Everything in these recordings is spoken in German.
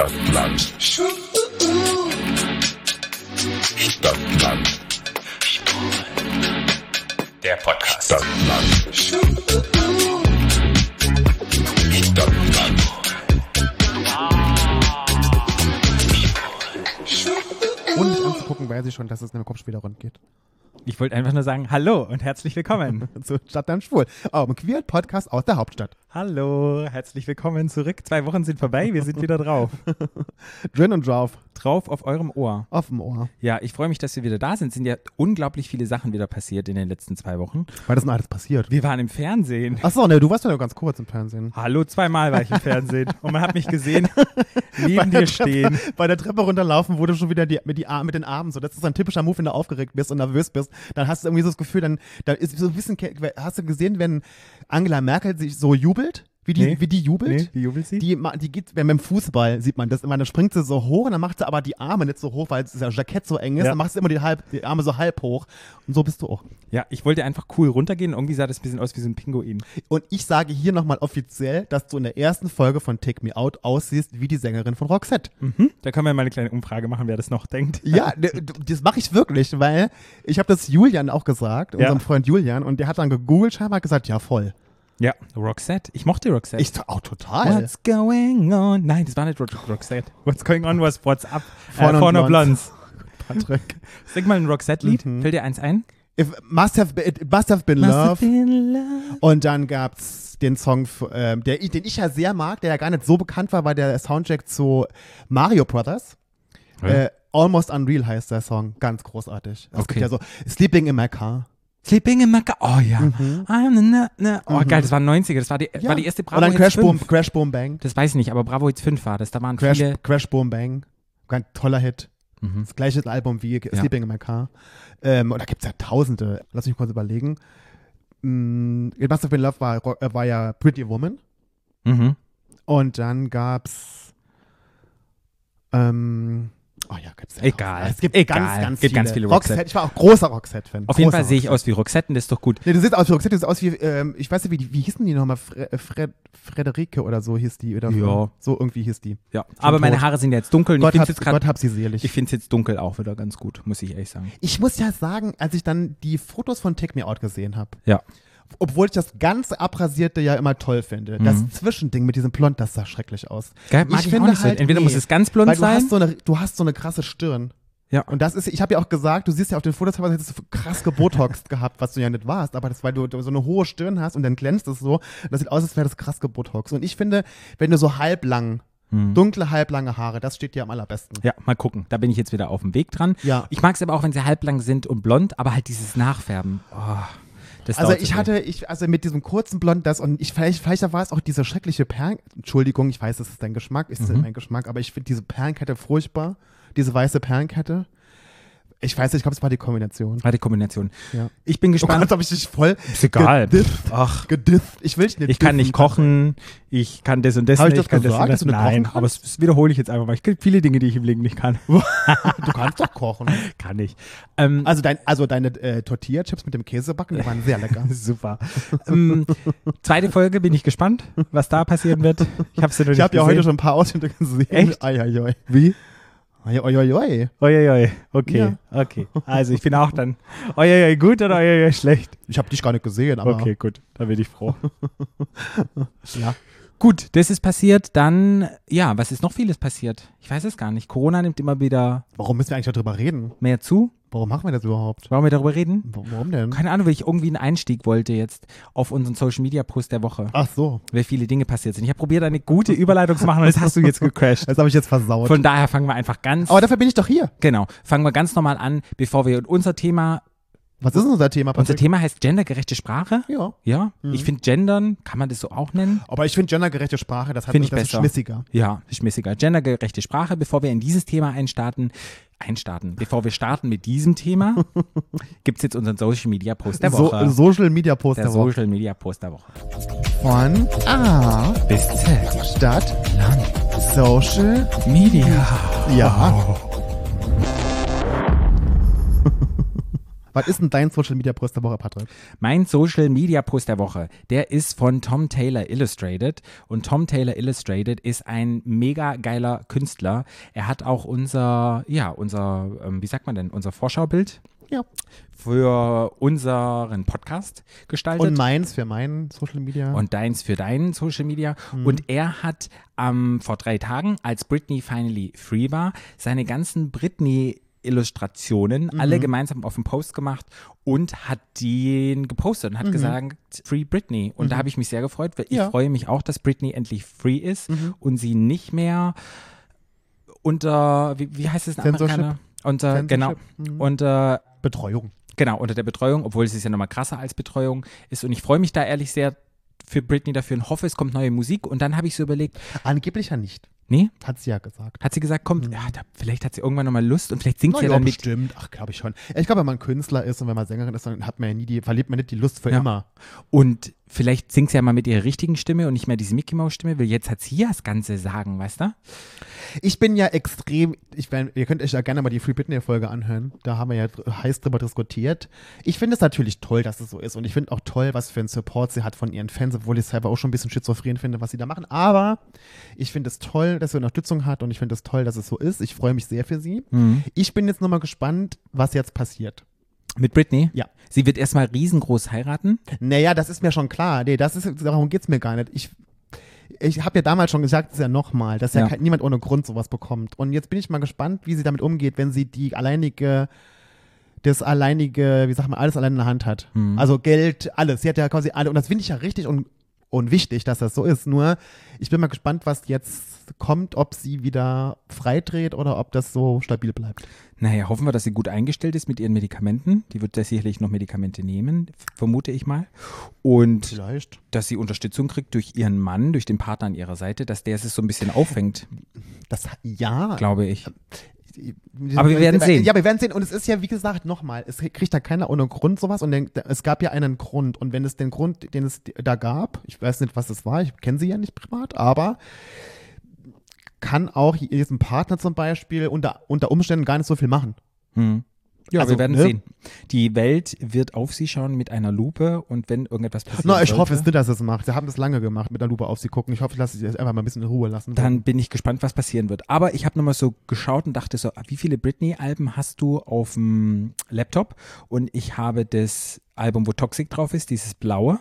Stadtland. Stadtland. Der Podcast. Stadtland. Stadtland. Ohne mich anzugucken, weiß ich schon, dass es in einem Kopfspiel rund geht. Ich wollte einfach nur sagen, hallo und herzlich willkommen. Zu Stadtland Schwul. Oh, ein Queer Podcast aus der Hauptstadt. hallo, herzlich willkommen zurück. Zwei Wochen sind vorbei, wir sind wieder drauf. Drin und drauf. Drauf auf eurem Ohr. Auf dem Ohr. Ja, ich freue mich, dass wir wieder da sind. Es sind ja unglaublich viele Sachen wieder passiert in den letzten zwei Wochen. Weil das denn alles passiert. Wir waren im Fernsehen. Achso, ne, du warst ja nur ganz kurz im Fernsehen. Hallo, zweimal war ich im Fernsehen und man hat mich gesehen, neben dir stehen. Bei der Treppe runterlaufen wurde schon wieder die, mit, die, mit den Armen so. Das ist ein typischer Move, wenn du aufgeregt bist und nervös bist. Dann hast du irgendwie so das Gefühl, dann, dann ist so ein bisschen, hast du gesehen, wenn Angela Merkel sich so jubelt? Wie die, Nee. wie die jubelt? Nee, wie jubelt sie? Die, die geht, wenn beim Fußball sieht man das immer, dann springt sie so hoch und dann macht sie aber die Arme nicht so hoch, weil das Jackett so eng ist. Ja. Dann macht sie immer die, halb, die Arme so halb hoch. Und so bist du auch. Ja, ich wollte einfach cool runtergehen. Irgendwie sah das ein bisschen aus wie so ein Pinguin. Und ich sage hier nochmal offiziell, dass du in der ersten Folge von Take Me Out aussiehst wie die Sängerin von Roxette. Mhm. Da können wir mal eine kleine Umfrage machen, wer das noch denkt. Ja, das mache ich wirklich, weil ich habe das Julian auch gesagt, Ja. unserem Freund Julian, und der hat dann gegoogelt scheinbar gesagt, ja voll. Ja, Roxette. Ich mochte Roxette. Ich auch total. What's going on? Nein, das war nicht Ro Roxette. What's going on was What's up? Vorne äh, vorne Blondes. Blondes. Patrick. Sing mal ein Roxette-Lied. Mhm. Fällt dir eins ein? If, must have, been- it must have been love. Und dann gab's den Song, ähm, der, den ich ja sehr mag, der ja gar nicht so bekannt war, war der Soundtrack zu Mario Brothers. Äh, Almost Unreal heißt der Song. Ganz großartig. Es Okay. gibt ja so Sleeping in my car. Sleeping in my car. Oh ja. Mhm. I'm the na, na. Oh geil, das war 90er. Das war die, war die erste Bravo Und dann Hits Crash Boom, 5. Crash Boom Bang. Das weiß ich nicht, aber Bravo Hits 5 war das. Da waren Crash, viele. Crash Boom Bang. Ganz toller Hit. Mhm. Das gleiche Album wie Sleeping in My Car. Ähm, und da gibt es ja tausende. Lass mich kurz überlegen. Mm, It Must Have Been Love war, war ja Pretty Woman. Mhm. Und dann gab's ähm, oh ja, gibt's ja Egal. tausend. Es gibt Egal. ganz, ganz Gibt viele. ganz viele Roxette. Roxette. Ich war auch großer Roxette-Fan. Auf jeden Großer Fall sehe ich aus wie Roxette, das ist doch gut. Nee, du siehst aus wie Roxette, du siehst aus wie, ähm, ich weiß nicht, wie, wie hießen die nochmal? Fre äh, Fred, Frederike oder so hieß die. Oder Ja. So irgendwie hieß die. Ja. Aber meine tot. Haare sind jetzt dunkel Gott, ich hab, jetzt Gott gerade. hab sie selig. Ich finde es jetzt dunkel auch wieder ganz gut, muss ich ehrlich sagen. Ich muss ja sagen, als ich dann die Fotos von Take Me Out gesehen habe, Ja. Obwohl ich das ganz abrasierte ja immer toll finde, das Mhm. Zwischending mit diesem Blond, das sah schrecklich aus. Geil, ich, auch finde nicht so. halt, Entweder nee, muss es ganz blond Weil du sein. hast, so eine, du hast so eine krasse Stirn. Ja. Und das ist, ich habe ja auch gesagt, du siehst ja auf den Fotos, teilweise hättest du krass gebotoxt gehabt, was du ja nicht warst, aber das, weil du, du so eine hohe Stirn hast und dann glänzt es so, das sieht aus, als wäre das krass gebotoxt. Und ich finde, wenn du so halblang, Hm. dunkle, halblange Haare, das steht dir am allerbesten. Ja, mal gucken. Da bin ich jetzt wieder auf dem Weg dran. Ja. Ich mag es aber auch, wenn sie halblang sind und blond, aber halt dieses Nachfärben. Oh, das Also ich hatte, ich, also mit diesem kurzen Blond, das und ich vielleicht, vielleicht war es auch diese schreckliche Perlen. Entschuldigung, ich weiß, es ist dein Geschmack, ist Mhm. mein Geschmack, aber ich finde diese Perlenkette furchtbar, diese weiße Perlenkette. Ich weiß nicht, ich glaube, es war die Kombination. War die Kombination. Ja. Ich bin Oh gespannt. Gott, habe ich dich voll ist egal. gedifft. Ach, gedifft. Ich will dich nicht ich kann nicht kochen, ich kann das und das Hab ich nicht. das kann das gesagt, und das. du nicht Nein, aber das, das wiederhole ich jetzt einfach mal. Es gibt viele Dinge, die ich im Leben nicht kann. Du kannst doch kochen. kann ich. Ähm, Also, dein, also deine äh, Tortilla-Chips mit dem Käsebacken, die waren sehr lecker. Super. ähm, zweite Folge, bin ich gespannt, was da passieren wird. Ich habe noch Ich habe ja heute schon ein paar Ausschnitte gesehen. Echt? Ai, ai, ai. Wie? Ai, ai, ai, ai. Uiuiui. Okay, Ja. okay. Also ich bin auch dann uiuiui gut oder uiuiui schlecht. Ich habe dich gar nicht gesehen, aber Okay, gut. Da bin ich froh. ja. Gut, das ist passiert. Dann, ja, was ist noch vieles passiert? Ich weiß es gar nicht. Corona nimmt immer wieder Warum müssen wir eigentlich darüber reden? mehr zu. Warum machen wir das überhaupt? Wollen wir darüber reden? Warum denn? Keine Ahnung, weil ich irgendwie einen Einstieg wollte jetzt auf unseren Social Media Post der Woche, Ach so, weil viele Dinge passiert sind. Ich habe probiert, eine gute Überleitung zu machen und das hast du jetzt gecrashed. das habe ich jetzt versaut. Von daher fangen wir einfach ganz, aber dafür bin ich doch hier. genau, fangen wir ganz normal an, bevor wir unser Thema, Was ist unser Thema, unser Patrick? Thema heißt gendergerechte Sprache. Ja. Ja, Mhm. ich finde gendern, kann man das so auch nennen? Aber ich finde gendergerechte Sprache, das, hat, Find ich das ist besser. schmissiger. Ja, ist schmissiger. Gendergerechte Sprache. Bevor wir in dieses Thema einstarten, einstarten, bevor wir starten mit diesem Thema, gibt es jetzt unseren Social Media Post der So, Woche. Social Media Post der der Woche. Social Media Post der Woche. Von A, Bis Z. Stadt, Social, Media. ja. Was ist denn dein Social Media Post der Woche, Patrick? Mein Social Media Post der Woche, der ist von Tom Taylor Illustrated. Und Tom Taylor Illustrated ist ein mega geiler Künstler. Er hat auch unser, ja, unser, ähm, wie sagt man denn, unser Vorschaubild Ja. für unseren Podcast gestaltet. Und meins für meinen Social Media. und deins für deinen Social Media. Mhm. Und er hat ähm, vor drei Tagen, als Britney finally free war, seine ganzen Britney Illustrationen alle Mhm. gemeinsam auf den Post gemacht und hat den gepostet und hat gesagt, Free Britney. Und da habe ich mich sehr gefreut, weil Mhm. Ja. ich freue mich auch, dass Britney endlich free ist und sie nicht mehr unter, wie, wie heißt es in. Amerikaner? Unter, genau, mhm. unter Betreuung. Genau, unter der Betreuung, obwohl es ist ja nochmal krasser als Betreuung ist. Und ich freue mich da ehrlich sehr für Britney dafür und hoffe, es kommt neue Musik. Und dann habe ich so überlegt, Angeblich ja nicht. Nee, Hat sie ja gesagt. hat sie gesagt, kommt, ja, da, vielleicht hat sie irgendwann nochmal Lust und vielleicht singt sie Mhm. Na ja ja, dann mit. bestimmt. Ach, glaube ich schon. Ich glaube, wenn man Künstler ist und wenn man Sängerin ist, dann hat man ja nie die, verliert man nicht die Lust für Ja. immer. Und vielleicht singt sie ja mal mit ihrer richtigen Stimme und nicht mehr diese Mickey Mouse Stimme, weil jetzt hat sie ja das Ganze sagen, weißt du? Ich bin ja extrem, ich bin, ihr könnt euch ja gerne mal die Free Britney Folge anhören. Da haben wir ja heiß drüber diskutiert. Ich finde es natürlich toll, dass es so ist. Und ich finde auch toll, was für einen Support sie hat von ihren Fans, obwohl ich es selber auch schon ein bisschen schizophren finde, was sie da machen. Aber ich finde es toll, dass sie Unterstützung hat und ich finde es toll, dass es so ist. Ich freue mich sehr für sie. Mhm. Ich bin jetzt nochmal gespannt, was jetzt passiert. Mit Britney? Ja. Sie wird erstmal riesengroß heiraten. Naja, das ist mir schon klar. Nee, das ist, darum geht's mir gar nicht. Ich, ich habe ja damals schon gesagt, das ist ja nochmal, dass ja, Ja. niemand ohne Grund sowas bekommt. Und jetzt bin ich mal gespannt, wie sie damit umgeht, wenn sie die alleinige, das alleinige, wie sagt man, alles allein in der Hand hat. Mhm. Also Geld, alles. Sie hat ja quasi alle. Und das finde ich ja richtig und, und wichtig, dass das so ist. Nur, ich bin mal gespannt, was jetzt kommt, ob sie wieder freidreht oder ob das so stabil bleibt. Naja, hoffen wir, dass sie gut eingestellt ist mit ihren Medikamenten. Die wird sicherlich noch Medikamente nehmen, vermute ich mal. Und Vielleicht. dass sie Unterstützung kriegt durch ihren Mann, durch den Partner an ihrer Seite, dass der es so ein bisschen auffängt, Das, ja, glaube ich. Aber wir werden sehen. Ja, wir werden sehen. Und es ist ja, wie gesagt, nochmal, es kriegt da keiner ohne Grund sowas. Und den, es gab ja einen Grund. Und wenn es den Grund, den es da gab, ich weiß nicht, was es war, ich kenne sie ja nicht privat, aber kann auch diesem Partner zum Beispiel unter, unter Umständen gar nicht so viel machen. Hm. Ja, Also, wir werden ne? sehen. Die Welt wird auf sie schauen mit einer Lupe und wenn irgendetwas passiert, Na, ich sollte, hoffe es nicht, dass es macht. Sie haben das lange gemacht, mit der Lupe auf sie gucken. Ich hoffe, dass sie das einfach mal ein bisschen in Ruhe lassen. dann bin ich gespannt, was passieren wird. Aber ich habe nochmal so geschaut und dachte so, wie viele Britney-Alben hast du auf dem Laptop? Und ich habe das Album, wo Toxic drauf ist, dieses blaue.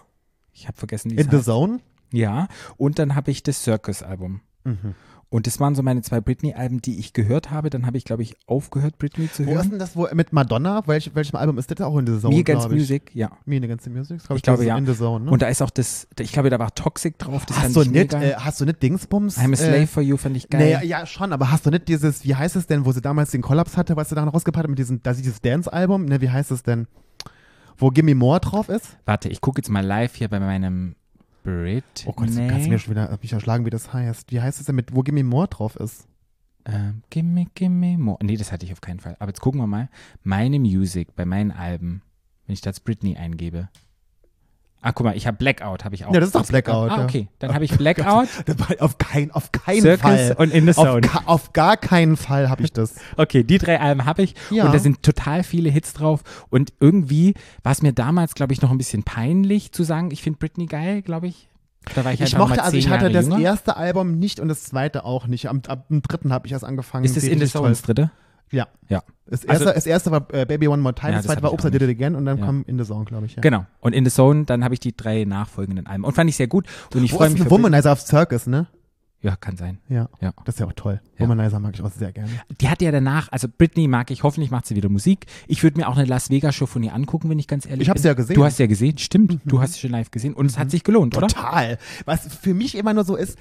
Ich habe vergessen, wie es In the heißt. Zone? Ja, und dann habe ich das Circus-Album. Mhm. Und das waren so meine zwei Britney-Alben, die ich gehört habe. Dann habe ich, glaube ich, aufgehört, Britney zu Wo ist hören. denn das wo, mit Madonna? Welch, welchem Album ist das auch in the Zone? Me Against glaub ich? Music, ja. Me Against the Music? Ich glaube, das ist ja. In the Zone, ne? Und da ist auch das, ich glaube, da war Toxic drauf. Das hast, du ich nicht, äh, hast du nicht Dingsbums? I'm a Slave äh, for You fand ich geil. Naja, ja, schon, aber hast du nicht dieses, wie heißt es denn, wo sie damals den Kollaps hatte, was sie dann rausgepackt hat mit diesem, da ist dieses Dance-Album, ne, wie heißt es denn? Wo Gimme More drauf ist? Warte, ich gucke jetzt mal live hier bei meinem Britney. Oh Gott, du kannst du mir schon wieder mich erschlagen, wie das heißt. Wie heißt es denn mit, wo Gimme More drauf ist? Ähm, gimme, gimme more. Nee, das hatte ich auf keinen Fall. Aber jetzt gucken wir mal. Meine Music bei meinen Alben, wenn ich das Britney eingebe. Ah, guck mal, ich habe Blackout, habe ich auch. Ja, das ist doch Blackout, Ah, okay. Dann habe ich Blackout, auf, kein, auf keinen Circus Fall. und In the Auf, Zone. ga, auf gar keinen Fall habe ich das. Okay, die drei Alben habe ich Ja. und da sind total viele Hits drauf und irgendwie war es mir damals, glaube ich, noch ein bisschen peinlich zu sagen, ich finde Britney geil, glaube ich. Da war ich, Ich einfach mochte, also ich zehn hatte Jahre das jünger. erste Album nicht und das zweite auch nicht. Am, ab dem dritten habe ich erst angefangen. Ist das In the Zone das dritte? Ja. Ja. Das Also- erste, das erste war äh, Baby One More Time, Ja, das das zweite war ich Oops, I Did It. Again und dann Ja. kam In the Zone, glaube ich. Ja. Genau. Und In the Zone, dann habe ich die drei nachfolgenden Alben und fand ich sehr gut und ich freue mich. ein für Womanizer auf Circus, ne? Ja, kann sein. Ja. Ja. Das ist ja auch toll. Ja. Womanizer mag ich auch sehr gerne. Die hat ja danach, also Britney mag ich, hoffentlich macht sie wieder Musik. Ich würde mir auch eine Las Vegas Show von ihr angucken, wenn ich ganz ehrlich Ich habe bin. sie ja gesehen. Du hast sie ja gesehen, stimmt. Du hast sie schon live gesehen und es hat sich gelohnt, oder? Total. Was für mich immer nur so ist,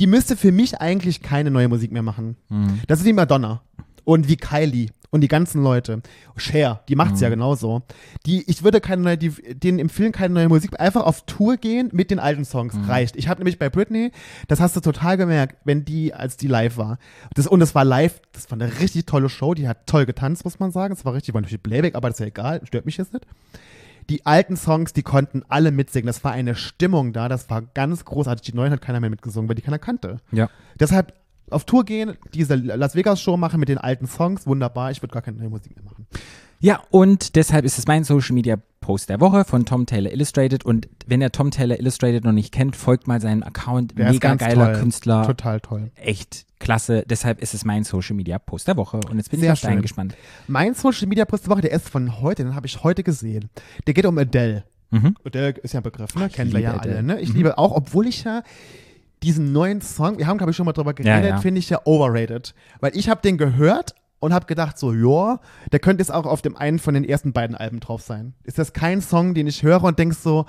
die müsste für mich eigentlich keine neue Musik mehr machen. Mhm. Das ist wie Madonna und wie Kylie und die ganzen Leute. Cher, die macht's Mhm. ja genauso. Die, ich würde keine neue, die, denen empfehlen, keine neue Musik, einfach auf Tour gehen mit den alten Songs. Mhm. Reicht. Ich habe nämlich bei Britney, das hast du total gemerkt, wenn die, als die live war. Das, und es war live, das war eine richtig tolle Show, die hat toll getanzt, muss man sagen. Es war richtig, war natürlich Playback, aber das ist ja egal, stört mich jetzt nicht. Die alten Songs, die konnten alle mitsingen. Das war eine Stimmung da, das war ganz großartig. Die neuen hat keiner mehr mitgesungen, weil die keiner kannte. Ja. Deshalb auf Tour gehen, diese Las Vegas Show machen mit den alten Songs, wunderbar. Ich würde gar keine neue Musik mehr machen. Ja, und deshalb ist es mein Social Media Post der Woche von Tom Taylor Illustrated. Und wenn ihr Tom Taylor Illustrated noch nicht kennt, folgt mal seinem Account. Der Mega geiler toll. Künstler. Total toll. Echt klasse. Deshalb ist es mein Social Media Post der Woche. Und jetzt bin Sehr ich auf deinen gespannt. Mein Social Media Post der Woche, der ist von heute, den habe ich heute gesehen. Der geht um Adele. Mhm. Adele ist ja ein Begriff, ne? Kennen wir ja Adele. alle, ne? Ich Mhm. liebe auch, obwohl ich ja diesen neuen Song, wir haben glaube ich schon mal drüber Ja, geredet, ja. finde ich ja overrated. Weil ich habe den gehört und habe gedacht so, ja, der könnte jetzt auch auf dem einen von den ersten beiden Alben drauf sein. Ist das kein Song, den ich höre und denk so,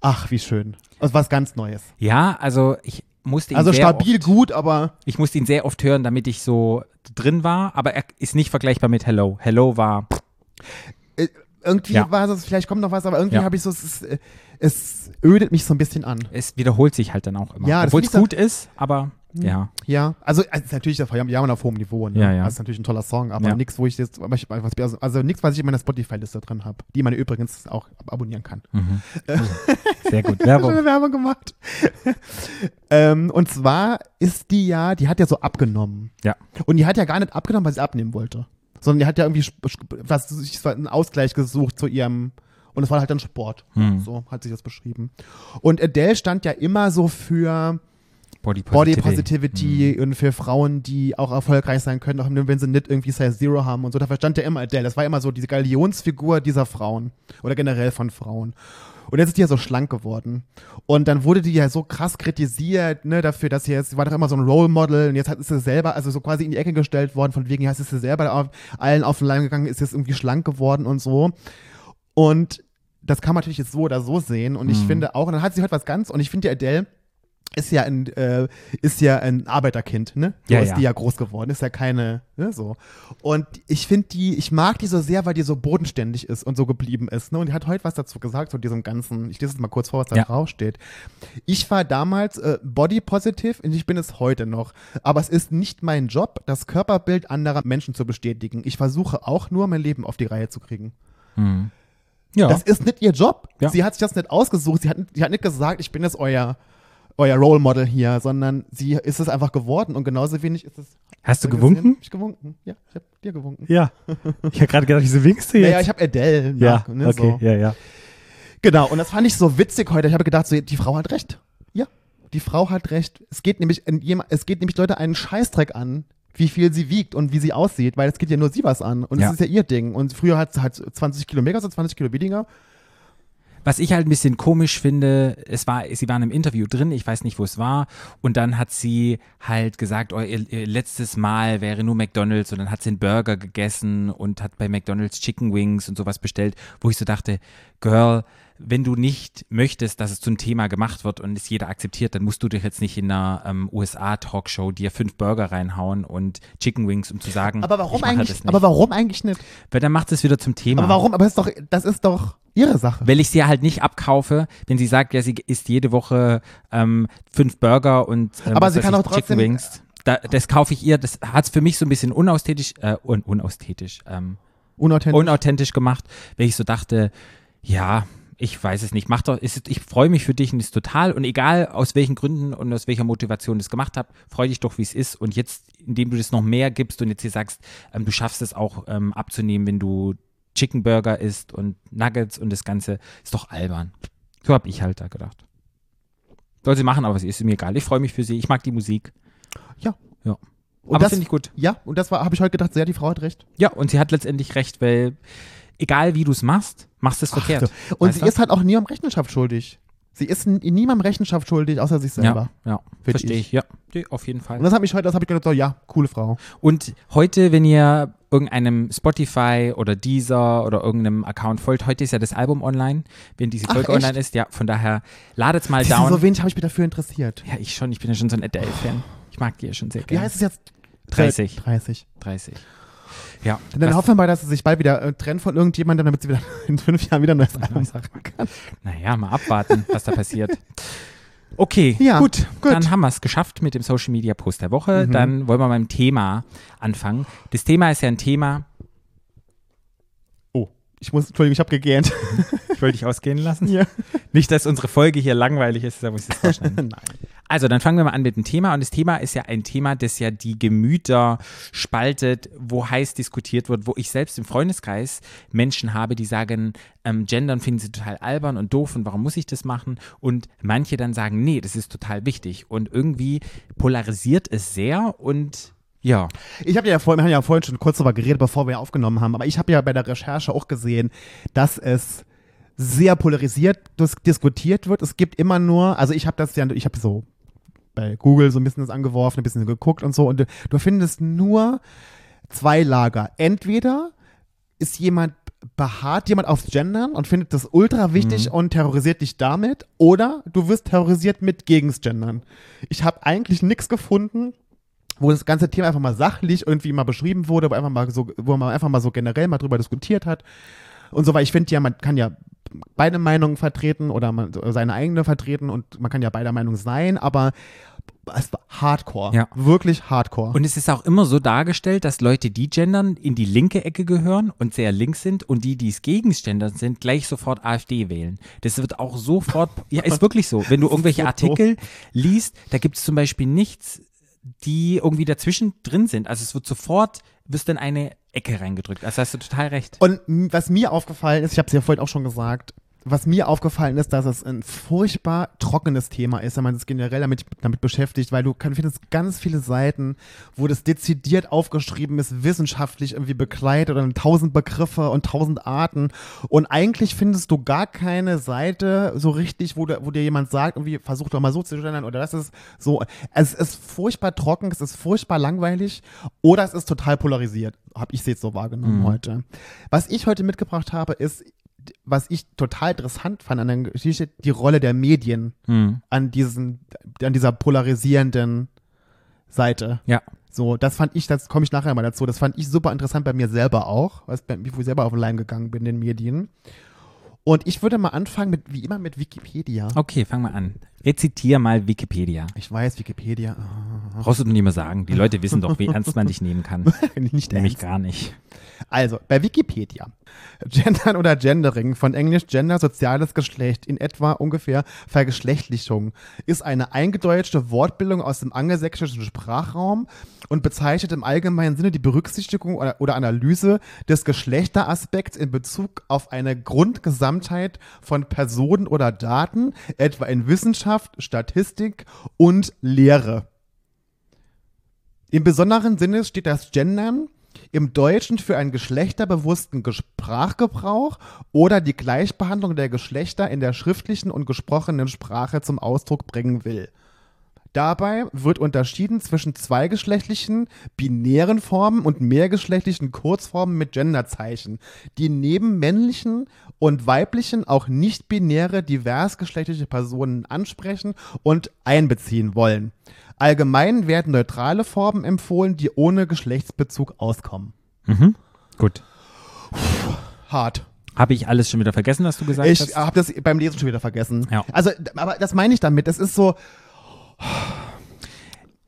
ach, wie schön. Also was ganz Neues. Ja, also ich musste ihn Also sehr stabil oft, gut, aber Ich musste ihn sehr oft hören, damit ich so drin war. Aber er ist nicht vergleichbar mit Hello. Hello war irgendwie Ja. war es, vielleicht kommt noch was, aber irgendwie Ja. habe ich so, es, ist, äh, es ödet mich so ein bisschen an. es wiederholt sich halt dann auch immer. Ja, Obwohl es gut ist, aber ja. Ja, also es ist natürlich ja jammern auf hohem Niveau. Ne? Ja, ja. Das ist natürlich ein toller Song, aber Ja. nichts, wo ich jetzt, also, also nichts, was ich in meiner Spotify-Liste drin habe, die man übrigens auch ab- abonnieren kann. Mhm. Sehr gut. Werbung. eine Werbung gemacht. ähm, und zwar ist die ja, die hat ja so abgenommen. Ja. Und die hat ja gar nicht abgenommen, weil sie abnehmen wollte. Sondern die hat ja irgendwie was, sich einen Ausgleich gesucht zu ihrem, und es war halt dann Sport. Hm. So hat sie das beschrieben. Und Adele stand ja immer so für Body Body Positivity. Positivity und für Frauen, die auch erfolgreich sein können, auch wenn sie nicht irgendwie Size Zero haben und so. Dafür stand ja immer Adele. Das war immer so diese Galionsfigur dieser Frauen oder generell von Frauen. Und jetzt ist die ja so schlank geworden. Und dann wurde die ja so krass kritisiert, ne, dafür, dass sie jetzt, sie war doch immer so ein Role Model und jetzt hat, ist sie selber, also so quasi in die Ecke gestellt worden, von wegen, ja, ist sie selber auf, allen auf den Leim gegangen, ist jetzt irgendwie schlank geworden und so. Und das kann man natürlich jetzt so oder so sehen. Und ich Mhm. finde auch, und dann hat sie heute was ganz, und ich finde die Adele ist ja ein, äh, ist ja ein Arbeiterkind, ne? So Ja, ist ja. die ja groß geworden, ist ja keine, ne, so. Und ich finde die, ich mag die so sehr, weil die so bodenständig ist und so geblieben ist, ne? Und die hat heute was dazu gesagt, zu diesem ganzen, ich lese es mal kurz vor, was da Ja. drauf steht. Ich war damals äh, body positive und ich bin es heute noch. Aber es ist nicht mein Job, das Körperbild anderer Menschen zu bestätigen. Ich versuche auch nur, mein Leben auf die Reihe zu kriegen. Mhm. Ja. Das ist nicht ihr Job. Ja. Sie hat sich das nicht ausgesucht. Sie hat, sie hat nicht gesagt, ich bin jetzt euer, euer Role Model hier, sondern sie ist es einfach geworden und genauso wenig ist es. Hast du gewunken? gesehen? Hab ich gewunken. Ja, ich hab dir gewunken. Ja. Ich habe gerade gedacht, wieso winkst du Naja, ich habe Adele. ja, ne, okay, so. ja, ja. Genau, und das fand ich so witzig heute. Ich habe gedacht, so, die Frau hat recht. Ja, die Frau hat recht. Es geht nämlich, es geht nämlich Leute einen Scheißdreck an, wie viel sie wiegt und wie sie aussieht, weil es geht ja nur sie was an. Und Ja. das ist ja ihr Ding. Und früher hat sie halt 20 Kilo mehr, so 20 Kilo weniger. Was ich halt ein bisschen komisch finde, es war, sie waren im Interview drin, ich weiß nicht, wo es war, und dann hat sie halt gesagt, oh, ihr, ihr letztes Mal wäre nur McDonalds und dann hat sie einen Burger gegessen und hat bei McDonalds Chicken Wings und sowas bestellt, wo ich so dachte, Girl, wenn du nicht möchtest, dass es zum Thema gemacht wird und es jeder akzeptiert, dann musst du dich jetzt nicht in einer ähm, USA-Talkshow dir fünf Burger reinhauen und Chicken Wings, um zu sagen, Aber warum eigentlich? Aber warum eigentlich nicht? Weil dann macht es wieder zum Thema. Aber warum? Aber das ist doch, das ist doch ihre Sache. Weil ich sie halt nicht abkaufe, wenn sie sagt, ja, sie isst jede Woche ähm, fünf Burger und ähm, Aber sie kann auch Chicken Wings. Da, das kaufe ich ihr, das hat es für mich so ein bisschen unauthentisch, äh, un, unauthentisch, ähm, Unauthentisch. unauthentisch gemacht, weil ich so dachte, ja, ich weiß es nicht, mach doch, ist, ich freue mich für dich und ist total und egal aus welchen Gründen und aus welcher Motivation das gemacht habe, freu dich doch, wie es ist und jetzt, indem du das noch mehr gibst und jetzt hier sagst, ähm, du schaffst es auch ähm, abzunehmen, wenn du Chicken Burger isst und Nuggets und das Ganze, ist doch albern. So habe ich halt da gedacht. Soll sie machen, aber es ist mir egal. Ich freue mich für sie. Ich mag die Musik. Ja. Ja. Und aber das- finde ich gut. Ja, und das war, habe ich heute gedacht, sehr, die Frau hat recht. Ja, und sie hat letztendlich recht, weil egal wie du es machst, machst du es verkehrt. so. Und Weißt sie du? ist halt auch niemandem Rechenschaft schuldig. Sie ist niemandem Rechenschaft schuldig, außer sich selber. Ja, ja verstehe ich. Ja, auf jeden Fall. Und das hat mich heute, das habe ich gedacht, so, ja, coole Frau. Und heute, wenn ihr irgendeinem Spotify oder Deezer oder irgendeinem Account folgt, heute ist ja das Album online, wenn diese Ach, Folge echt? online ist. Ja, von daher ladet's mal Siehst du, down. so wenig habe ich mich dafür interessiert. ja, ich schon. Ich bin ja schon so ein Adele-Fan. Ich mag die ja schon sehr Wie gerne. heißt es jetzt? 30. 30. 30. Ja. Und dann das- hoffen wir mal, dass sie sich bald wieder äh, trennt von irgendjemandem, damit sie wieder in fünf Jahren wieder ein neues Album sagen kann. Naja, mal abwarten, was da passiert. Okay, Ja, gut, gut. Dann haben wir es geschafft mit dem Social Media Post der Woche. Mhm. Dann wollen wir beim Thema anfangen. Das Thema ist ja ein Thema. Oh, ich muss, Entschuldigung, ich habe gegähnt. Ich wollte dich ausgehen lassen. Ja. Nicht, dass unsere Folge hier langweilig ist, da muss ich es vorstellen. Nein. Also, dann fangen wir mal an mit dem Thema. Und das Thema ist ja ein Thema, das ja die Gemüter spaltet, wo heiß diskutiert wird, wo ich selbst im Freundeskreis Menschen habe, die sagen, ähm, Gendern finden sie total albern und doof und warum muss ich das machen? Und manche dann sagen, nee, das ist total wichtig. Und irgendwie polarisiert es sehr und ja. Ich habe ja vorhin, wir haben ja vorhin schon kurz darüber geredet, bevor wir aufgenommen haben, aber ich habe ja bei der Recherche auch gesehen, dass es sehr polarisiert dis diskutiert wird. Es gibt immer nur, also ich habe das ja, ich habe so bei Google so ein bisschen das angeworfen, ein bisschen geguckt und so und du, du findest nur zwei Lager. Entweder ist jemand beharrt jemand aufs Gendern und findet das ultra wichtig Mhm. und terrorisiert dich damit oder du wirst terrorisiert mit gegens Gendern. Ich habe eigentlich nichts gefunden, wo das ganze Thema einfach mal sachlich irgendwie mal beschrieben wurde, wo einfach mal so, wo man einfach mal so generell mal drüber diskutiert hat und so, weil ich finde ja, man kann ja beide Meinungen vertreten oder man, seine eigene vertreten und man kann ja beider Meinung sein, aber es war Hardcore, Ja. wirklich Hardcore. Und es ist auch immer so dargestellt, dass Leute, die gendern, in die linke Ecke gehören und sehr links sind und die, die es gegen gendern sind, gleich sofort AfD wählen. Das wird auch sofort, ja, ist wirklich so. Wenn du irgendwelche so Artikel liest, da gibt es zum Beispiel nichts, die irgendwie dazwischen drin sind. Also es wird sofort, wirst in eine Ecke reingedrückt. Also hast du total recht. Und was mir aufgefallen ist, ich habe es ja vorhin auch schon gesagt, was mir aufgefallen ist, dass es ein furchtbar trockenes Thema ist, wenn man sich generell damit, damit beschäftigt, weil du kann, findest ganz viele Seiten, wo das dezidiert aufgeschrieben ist, wissenschaftlich irgendwie begleitet und tausend Begriffe und tausend Arten. Und eigentlich findest du gar keine Seite so richtig, wo, du, wo dir jemand sagt, irgendwie versuch doch mal so zu gendern oder das ist so. Es ist furchtbar trocken, es ist furchtbar langweilig oder es ist total polarisiert. Habe ich es jetzt so wahrgenommen Mhm. heute. Was ich heute mitgebracht habe, ist, was ich total interessant fand an der Geschichte, die Rolle der Medien Hm. an diesen, an dieser polarisierenden Seite. Ja. So, das fand ich, das komme ich nachher mal dazu, das fand ich super interessant bei mir selber auch, wo ich selber auf den Leim gegangen bin, den Medien. Und ich würde mal anfangen mit, wie immer, mit Wikipedia. Okay, fang mal an. Rezitier mal Wikipedia. Ich weiß, Wikipedia, ah, Brauchst du nicht mehr sagen. Die Leute wissen doch, wie ernst man dich nehmen kann. nicht Nämlich ernst. gar nicht. Also, bei Wikipedia. Gendern oder Gendering, von Englisch Gender, soziales Geschlecht, in etwa ungefähr Vergeschlechtlichung, ist eine eingedeutschte Wortbildung aus dem angelsächsischen Sprachraum und bezeichnet im allgemeinen Sinne die Berücksichtigung oder, oder Analyse des Geschlechteraspekts in Bezug auf eine Grundgesamtheit von Personen oder Daten, etwa in Wissenschaft, Statistik und Lehre. Im besonderen Sinne steht das Gendern im Deutschen für einen geschlechterbewussten Ges- Sprachgebrauch oder die Gleichbehandlung der Geschlechter in der schriftlichen und gesprochenen Sprache zum Ausdruck bringen will. Dabei wird unterschieden zwischen zweigeschlechtlichen, binären Formen und mehrgeschlechtlichen Kurzformen mit Genderzeichen, die neben männlichen und weiblichen auch nicht-binäre, diversgeschlechtliche Personen ansprechen und einbeziehen wollen. Allgemein werden neutrale Formen empfohlen, die ohne Geschlechtsbezug auskommen. Mhm. Gut. Hart. Habe ich alles schon wieder vergessen, was du gesagt Ich hast? habe das beim Lesen schon wieder vergessen. Ja. Also, aber das meine ich damit. Das ist so,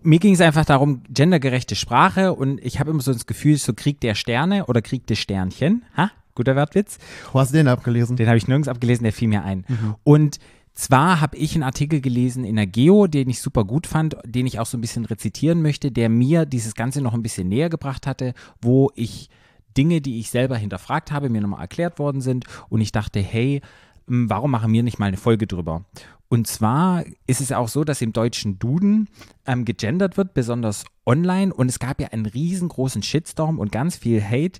Mir ging es einfach darum, gendergerechte Sprache und ich habe immer so das Gefühl, so Krieg der Sterne oder Krieg des Sternchen. Ha? Guter Wertwitz. wo hast du den abgelesen? Den habe ich nirgends abgelesen, der fiel mir ein. Mhm. Und zwar habe ich einen Artikel gelesen in der Geo, den ich super gut fand, den ich auch so ein bisschen rezitieren möchte, der mir dieses Ganze noch ein bisschen näher gebracht hatte, wo ich Dinge, die ich selber hinterfragt habe, mir nochmal erklärt worden sind und ich dachte, hey, m, warum machen wir nicht mal eine Folge drüber? Und zwar ist es auch so, dass im deutschen Duden ähm, gegendert wird, besonders online. Und es gab ja einen riesengroßen Shitstorm und ganz viel Hate,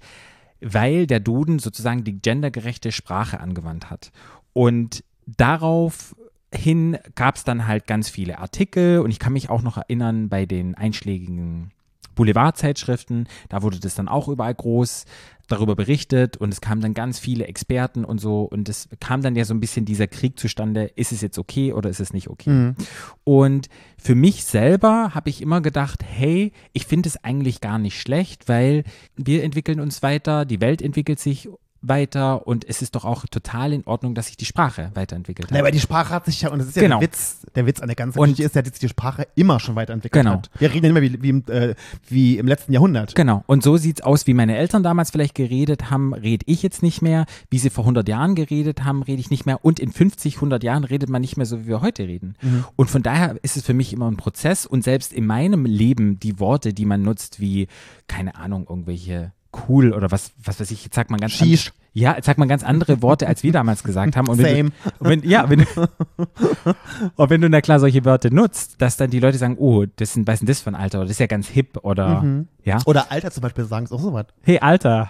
weil der Duden sozusagen die gendergerechte Sprache angewandt hat. Und daraufhin gab es dann halt ganz viele Artikel und ich kann mich auch noch erinnern bei den einschlägigen Boulevardzeitschriften, da wurde das dann auch überall groß darüber berichtet und es kamen dann ganz viele Experten und so und es kam dann ja so ein bisschen dieser Krieg zustande, ist es jetzt okay oder ist es nicht okay? Mhm. Und für mich selber habe ich immer gedacht, hey, ich finde es eigentlich gar nicht schlecht, weil wir entwickeln uns weiter, die Welt entwickelt sich weiter und es ist doch auch total in Ordnung, dass sich die Sprache weiterentwickelt hat. Ja, aber die Sprache hat sich ja, und das ist ja Genau. der Witz, der Witz an der ganzen Und- Geschichte ist ja, dass die Sprache immer schon weiterentwickelt Genau. hat. Wir reden ja immer wie, wie, im, äh, wie im letzten Jahrhundert. Genau. Und so sieht's aus, wie meine Eltern damals vielleicht geredet haben, rede ich jetzt nicht mehr. Wie sie vor 100 Jahren geredet haben, rede ich nicht mehr. Und in 50, 100 Jahren redet man nicht mehr so, wie wir heute reden. Und von daher ist es für mich immer ein Prozess. Und selbst in meinem Leben die Worte, die man nutzt, wie, keine Ahnung, irgendwelche cool oder was, was weiß ich, jetzt sagt man ganz Sheesh. Ja, jetzt sagt man ganz andere Worte, als wir damals gesagt haben. Und wenn Same. Du, wenn, ja, wenn, du- und wenn du na klar solche Wörter nutzt, dass dann die Leute sagen, oh, das ist ein, was ist denn das für ein Alter? Oder das ist ja ganz hip oder, ja. Oder Alter zum Beispiel sagen, ist auch sowas. Hey, Alter.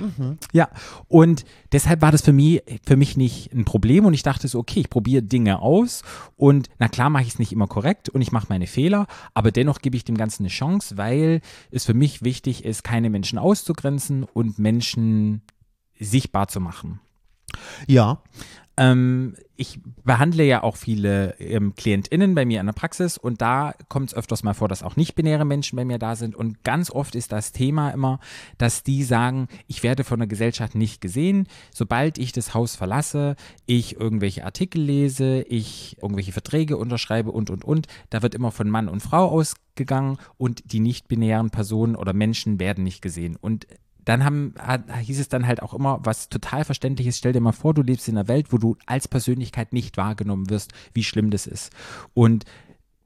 Ja. Und deshalb war das für mich, für mich nicht ein Problem und ich dachte so, okay, ich probiere Dinge aus und na klar mache ich es nicht immer korrekt und ich mache meine Fehler, aber dennoch gebe ich dem Ganzen eine Chance, weil es für mich wichtig ist, keine Menschen auszugrenzen und Menschen sichtbar zu machen. Ja. Ähm, ich behandle ja auch viele ähm, KlientInnen bei mir in der Praxis und da kommt es öfters mal vor, dass auch nicht-binäre Menschen bei mir da sind und ganz oft ist das Thema immer, dass die sagen, ich werde von der Gesellschaft nicht gesehen, sobald ich das Haus verlasse, ich irgendwelche Artikel lese, ich irgendwelche Verträge unterschreibe und und und, da wird immer von Mann und Frau ausgegangen und die nicht-binären Personen oder Menschen werden nicht gesehen und dann haben, hieß es dann halt auch immer, was total verständlich ist, stell dir mal vor, du lebst in einer Welt, wo du als Persönlichkeit nicht wahrgenommen wirst, wie schlimm das ist. Und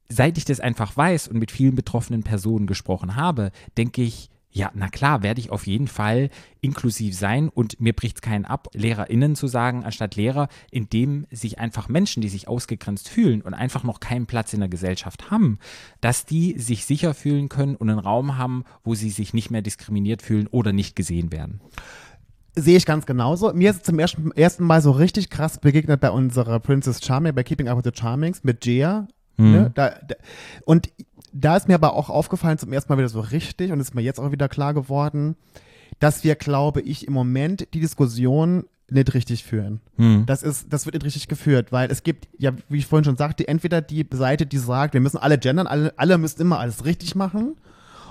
seit ich das einfach weiß und mit vielen betroffenen Personen gesprochen habe, denke ich, ja, na klar, werde ich auf jeden Fall inklusiv sein und mir bricht es keinen ab, LehrerInnen zu sagen, anstatt Lehrer, indem sich einfach Menschen, die sich ausgegrenzt fühlen und einfach noch keinen Platz in der Gesellschaft haben, dass die sich sicher fühlen können und einen Raum haben, wo sie sich nicht mehr diskriminiert fühlen oder nicht gesehen werden. Sehe ich ganz genauso. Mir ist es zum ersten, ersten Mal so richtig krass begegnet bei unserer Princess Charming, bei Keeping Up with the Charmings mit Jia. Ne? Da, da, und da ist mir aber auch aufgefallen, zum ersten Mal wieder so richtig, und ist mir jetzt auch wieder klar geworden, dass wir, glaube ich, im Moment die Diskussion nicht richtig führen. Das ist, das wird nicht richtig geführt, weil es gibt, ja, wie ich vorhin schon sagte, entweder die Seite, die sagt, wir müssen alle gendern, alle, alle müssen immer alles richtig machen,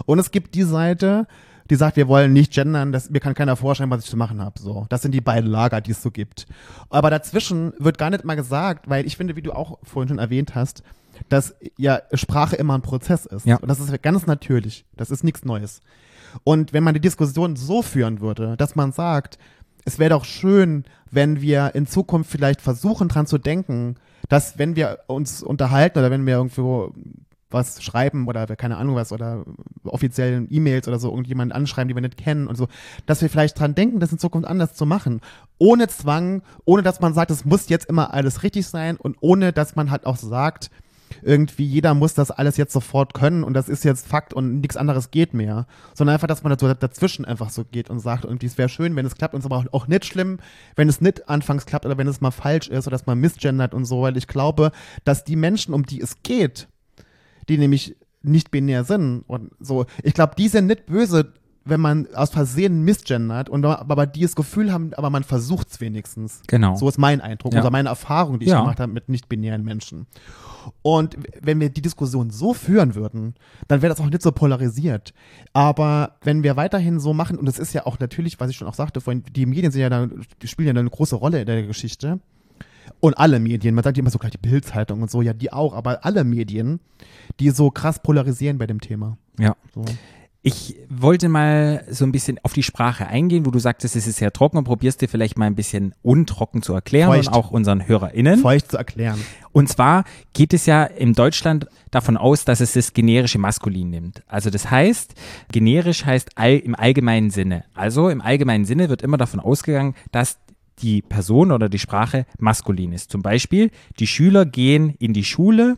und es gibt die Seite, die sagt, wir wollen nicht gendern, das, mir kann keiner vorschreiben, was ich zu machen habe. So, das sind die beiden Lager, die es so gibt. Aber dazwischen wird gar nicht mal gesagt, weil ich finde, wie du auch vorhin schon erwähnt hast, dass ja Sprache immer ein Prozess ist. Ja. Und das ist ganz natürlich. Das ist nichts Neues. Und wenn man die Diskussion so führen würde, dass man sagt, es wäre doch schön, wenn wir in Zukunft vielleicht versuchen, dran zu denken, dass wenn wir uns unterhalten oder wenn wir irgendwo was schreiben oder keine Ahnung was oder offiziellen E-Mails oder so irgendjemanden anschreiben, die wir nicht kennen und so, dass wir vielleicht dran denken, das in Zukunft anders zu machen. Ohne Zwang, ohne dass man sagt, es muss jetzt immer alles richtig sein und ohne dass man halt auch sagt, irgendwie jeder muss das alles jetzt sofort können und das ist jetzt Fakt und nichts anderes geht mehr, sondern einfach, dass man dazwischen einfach so geht und sagt, irgendwie es wäre schön, wenn es klappt und es aber auch, auch nicht schlimm, wenn es nicht anfangs klappt oder wenn es mal falsch ist oder dass man misgendert und so, weil ich glaube, dass die Menschen, um die es geht, die nämlich nicht binär sind und so, ich glaube, die sind nicht böse, wenn man aus Versehen misgendert und aber die das Gefühl haben, aber man versucht es wenigstens. Genau. So ist mein Eindruck Ja. oder meine Erfahrung, die ich Ja. gemacht habe mit nicht-binären Menschen. Und wenn wir die Diskussion so führen würden, dann wäre das auch nicht so polarisiert. Aber wenn wir weiterhin so machen, und das ist ja auch natürlich, was ich schon auch sagte, vorhin, die Medien sind ja da, die spielen ja eine große Rolle in der Geschichte. Und alle Medien, man sagt immer so gleich die Bildzeitung und so, ja, die auch, aber alle Medien, die so krass polarisieren bei dem Thema. Ja. So. Ich wollte mal so ein bisschen auf die Sprache eingehen, wo du sagtest, es ist sehr trocken und probierst dir vielleicht mal ein bisschen untrocken zu erklären Feucht. und auch unseren HörerInnen. Feucht zu erklären. Und zwar geht es ja in Deutschland davon aus, dass es das generische Maskulin nimmt. Also das heißt, generisch heißt all, im allgemeinen Sinne. Also im allgemeinen Sinne wird immer davon ausgegangen, dass die Person oder die Sprache maskulin ist. Zum Beispiel, die Schüler gehen in die Schule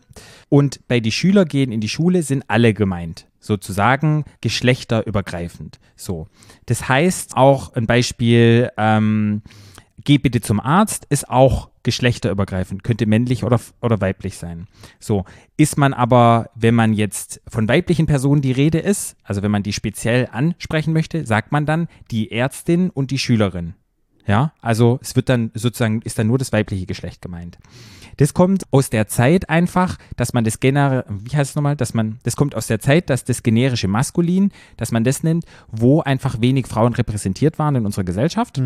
und bei die Schüler gehen in die Schule sind alle gemeint. Sozusagen geschlechterübergreifend. So. Das heißt auch ein Beispiel, ähm, geh bitte zum Arzt, ist auch geschlechterübergreifend, könnte männlich oder, oder weiblich sein. So, ist man aber, wenn man jetzt von weiblichen Personen die Rede ist, also wenn man die speziell ansprechen möchte, sagt man dann die Ärztin und die Schülerin. Ja, also es wird dann sozusagen, ist dann nur das weibliche Geschlecht gemeint. Das kommt aus der Zeit einfach, dass man das generische, wie heißt es nochmal, dass man, das kommt aus der Zeit, dass das generische Maskulin, dass man das nennt, wo einfach wenig Frauen repräsentiert waren in unserer Gesellschaft.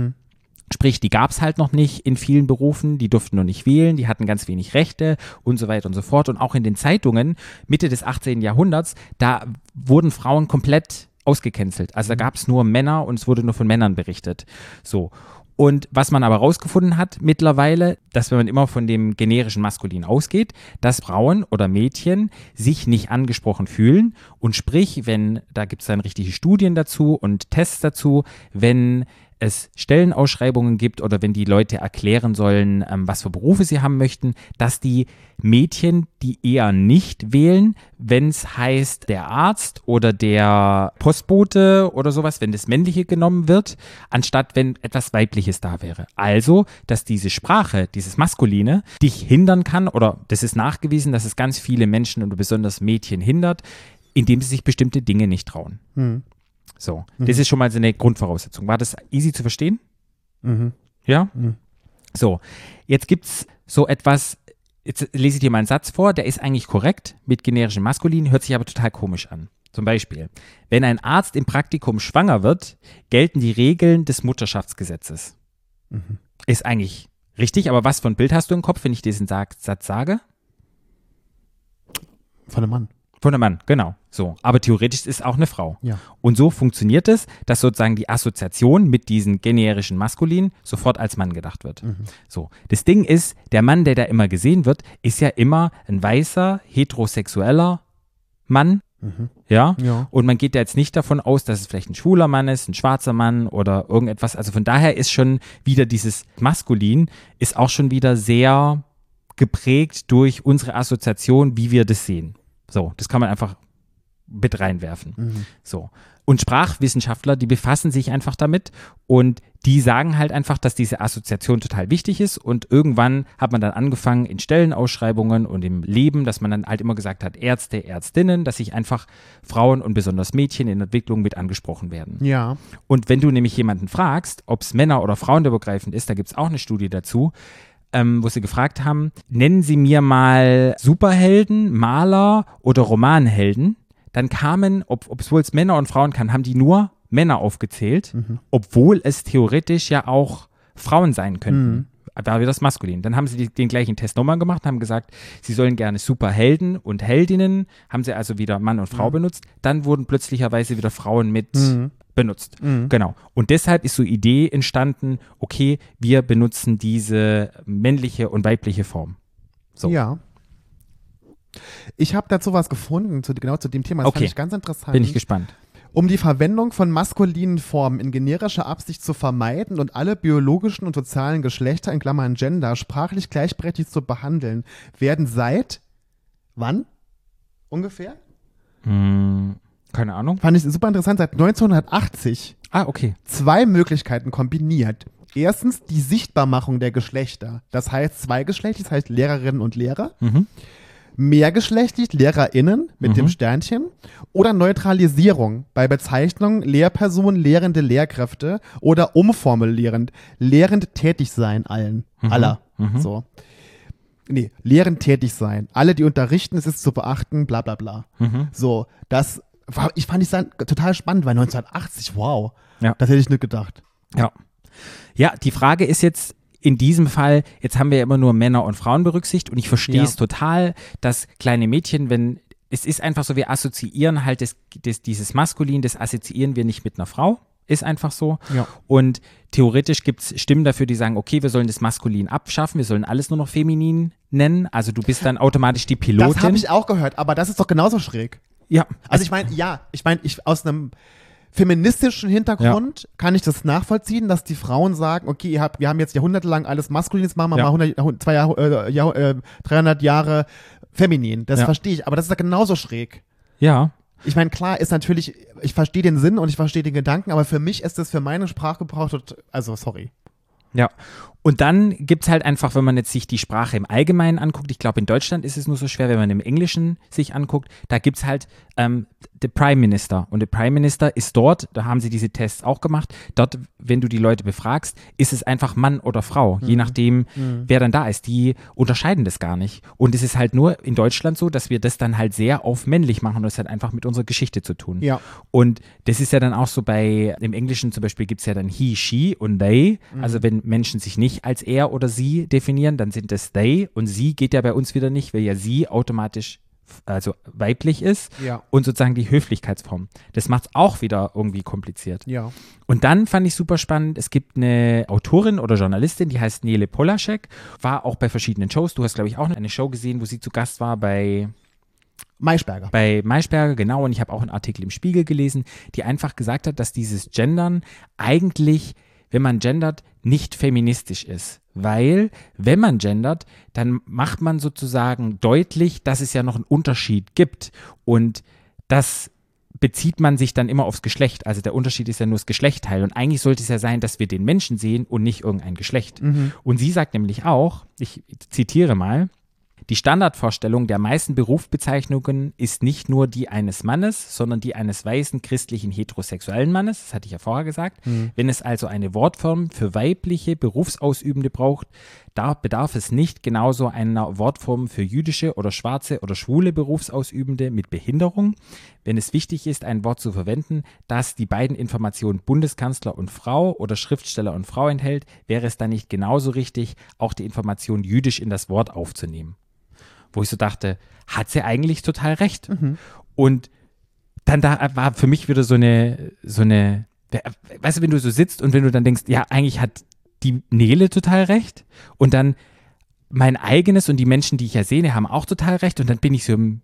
Sprich, die gab es halt noch nicht in vielen Berufen, die durften noch nicht wählen, die hatten ganz wenig Rechte und so weiter und so fort. Und auch in den Zeitungen Mitte des 18. Jahrhunderts, da wurden Frauen komplett ausgecancelt. Also da gab es nur Männer und es wurde nur von Männern berichtet. So. Und was man aber rausgefunden hat mittlerweile, dass wenn man immer von dem generischen Maskulin ausgeht, dass Frauen oder Mädchen sich nicht angesprochen fühlen. Und sprich, wenn, da gibt es dann richtige Studien dazu und Tests dazu, wenn es Stellenausschreibungen gibt oder wenn die Leute erklären sollen, ähm, was für Berufe sie haben möchten, dass die Mädchen die eher nicht wählen, wenn es heißt der Arzt oder der Postbote oder sowas, wenn das männliche genommen wird, anstatt wenn etwas weibliches da wäre. Also, dass diese Sprache, dieses Maskuline, dich hindern kann oder das ist nachgewiesen, dass es ganz viele Menschen und besonders Mädchen hindert, indem sie sich bestimmte Dinge nicht trauen. Hm. So, das ist schon mal so eine Grundvoraussetzung. War das easy zu verstehen? Mhm. Ja? Mhm. So, jetzt gibt es so etwas, jetzt lese ich dir mal einen Satz vor, der ist eigentlich korrekt mit generischem Maskulin, hört sich aber total komisch an. Zum Beispiel, wenn ein Arzt im Praktikum schwanger wird, gelten die Regeln des Mutterschaftsgesetzes. Mhm. Ist eigentlich richtig, aber was für ein Bild hast du im Kopf, wenn ich diesen Sa- Satz sage? Von einem Mann. Von einem Mann, genau. So. Aber theoretisch ist es auch eine Frau. Ja. Und so funktioniert es, dass sozusagen die Assoziation mit diesen generischen Maskulin sofort als Mann gedacht wird. So. Das Ding ist, der Mann, der da immer gesehen wird, ist ja immer ein weißer, heterosexueller Mann. Ja? Ja. Und man geht da jetzt nicht davon aus, dass es vielleicht ein schwuler Mann ist, ein schwarzer Mann oder irgendetwas. Also von daher ist schon wieder dieses Maskulin, ist auch schon wieder sehr geprägt durch unsere Assoziation, wie wir das sehen. So, das kann man einfach mit reinwerfen. So. Und Sprachwissenschaftler, die befassen sich einfach damit und die sagen halt einfach, dass diese Assoziation total wichtig ist und irgendwann hat man dann angefangen in Stellenausschreibungen und im Leben, dass man dann halt immer gesagt hat, Ärzte, Ärztinnen, dass sich einfach Frauen und besonders Mädchen in Entwicklung mit angesprochen werden. Ja. Und wenn du nämlich jemanden fragst, ob es Männer- oder Frauenübergreifend ist, da gibt es auch eine Studie dazu, ähm, wo sie gefragt haben, nennen Sie mir mal Superhelden, Maler oder Romanhelden. Dann kamen, ob obwohl es Männer und Frauen kann, haben die nur Männer aufgezählt, obwohl es theoretisch ja auch Frauen sein könnten. War wieder das Maskulin. Dann haben sie die, den gleichen Test nochmal gemacht, haben gesagt, sie sollen gerne Superhelden und Heldinnen, haben sie also wieder Mann und Frau benutzt. Dann wurden plötzlicherweise wieder Frauen mit benutzt. Genau. Und deshalb ist so Idee entstanden, okay, wir benutzen diese männliche und weibliche Form. So. Ja. Ich habe dazu was gefunden, zu, genau zu dem Thema. Das Okay. fand ich ganz interessant. Bin ich gespannt. Um die Verwendung von maskulinen Formen in generischer Absicht zu vermeiden und alle biologischen und sozialen Geschlechter in Klammern Gender sprachlich gleichberechtigt zu behandeln, werden seit wann ungefähr? Hm, keine Ahnung. Fand ich super interessant, seit 1980 Ah, okay. zwei Möglichkeiten kombiniert. Erstens die Sichtbarmachung der Geschlechter. Das heißt zweigeschlechtlich, das heißt Lehrerinnen und Lehrer. Mhm. Mehrgeschlechtlich, LehrerInnen mit Mhm. dem Sternchen. Oder Neutralisierung bei Bezeichnung Lehrperson, lehrende Lehrkräfte oder umformulierend, lehrend tätig sein allen. Aller. Mhm. So. Nee, lehrend tätig sein. Alle, die unterrichten, es ist zu beachten, bla bla bla. Mhm. So, das war, ich fand ich dann total spannend, weil 1980, wow. Ja. Das hätte ich nicht gedacht. Ja. Ja, die Frage ist jetzt in diesem Fall, jetzt haben wir ja immer nur Männer und Frauen berücksichtigt und ich verstehe Ja. es total, dass kleine Mädchen, wenn es ist einfach so, wir assoziieren halt das, das, dieses Maskulin, das assoziieren wir nicht mit einer Frau. Ist einfach so. Ja. Und theoretisch gibt es Stimmen dafür, die sagen, okay, wir sollen das Maskulin abschaffen, wir sollen alles nur noch feminin nennen. Also du bist dann automatisch die Pilotin. Das habe ich auch gehört, aber das ist doch genauso schräg. ja, Also ich meine, ja, ich meine, ich aus einem feministischen Hintergrund kann ich das nachvollziehen, dass die Frauen sagen, okay, ihr habt, wir haben jetzt jahrhundertelang alles maskulin, jetzt machen wir Ja. mal 100, Jahrhund- zwei Jahr, äh, Jahr, äh, 300 Jahre feminin. Das Ja. verstehe ich, aber das ist ja genauso schräg. ja, Ich meine, klar ist natürlich, ich verstehe den Sinn und ich verstehe den Gedanken, aber für mich ist das für meinen Sprachgebrauch, also sorry. Ja, Und dann gibt es halt einfach, wenn man jetzt sich die Sprache im Allgemeinen anguckt, ich glaube, in Deutschland ist es nur so schwer, wenn man im Englischen sich anguckt, da gibt es halt ähm, der Prime Minister. Und der Prime Minister ist dort, da haben sie diese Tests auch gemacht, dort, wenn du die Leute befragst, ist es einfach Mann oder Frau, mhm. je nachdem, mhm. wer dann da ist. Die unterscheiden das gar nicht. Und es ist halt nur in Deutschland so, dass wir das dann halt sehr auf männlich machen und das hat einfach mit unserer Geschichte zu tun. Ja. Und das ist ja dann auch so bei, im Englischen zum Beispiel gibt es ja dann he, she und they. Mhm. Also wenn Menschen sich nicht als er oder sie definieren, dann sind das they und sie geht ja bei uns wieder nicht, weil ja sie automatisch also weiblich ist ja. und sozusagen die Höflichkeitsform. Das macht es auch wieder irgendwie kompliziert. Ja. Und dann fand ich super spannend, es gibt eine Autorin oder Journalistin, die heißt Nele Polaschek, war auch bei verschiedenen Shows. Du hast, glaube ich, auch eine Show gesehen, wo sie zu Gast war bei Maischberger. Bei Maischberger, genau. Und ich habe auch einen Artikel im Spiegel gelesen, die einfach gesagt hat, dass dieses Gendern eigentlich, wenn man gendert, nicht feministisch ist. Weil, wenn man gendert, dann macht man sozusagen deutlich, dass es ja noch einen Unterschied gibt. Und das bezieht man sich dann immer aufs Geschlecht. Also der Unterschied ist ja nur das Geschlechtteil. Und eigentlich sollte es ja sein, dass wir den Menschen sehen und nicht irgendein Geschlecht. Mhm. Und sie sagt nämlich auch, ich zitiere mal, die Standardvorstellung der meisten Berufsbezeichnungen ist nicht nur die eines Mannes, sondern die eines weißen christlichen heterosexuellen Mannes, das hatte ich ja vorher gesagt. Mhm. Wenn es also eine Wortform für weibliche Berufsausübende braucht, da bedarf es nicht genauso einer Wortform für jüdische oder schwarze oder schwule Berufsausübende mit Behinderung. Wenn es wichtig ist, ein Wort zu verwenden, das die beiden Informationen Bundeskanzler und Frau oder Schriftsteller und Frau enthält, wäre es dann nicht genauso richtig, auch die Information jüdisch in das Wort aufzunehmen wo ich so dachte, hat sie eigentlich total recht. Mhm. Und dann da war für mich wieder so eine, so eine, weißt du, wenn du so sitzt und wenn du dann denkst, ja, eigentlich hat die Nele total recht und dann mein eigenes und die Menschen, die ich ja sehe, haben auch total recht und dann bin ich so im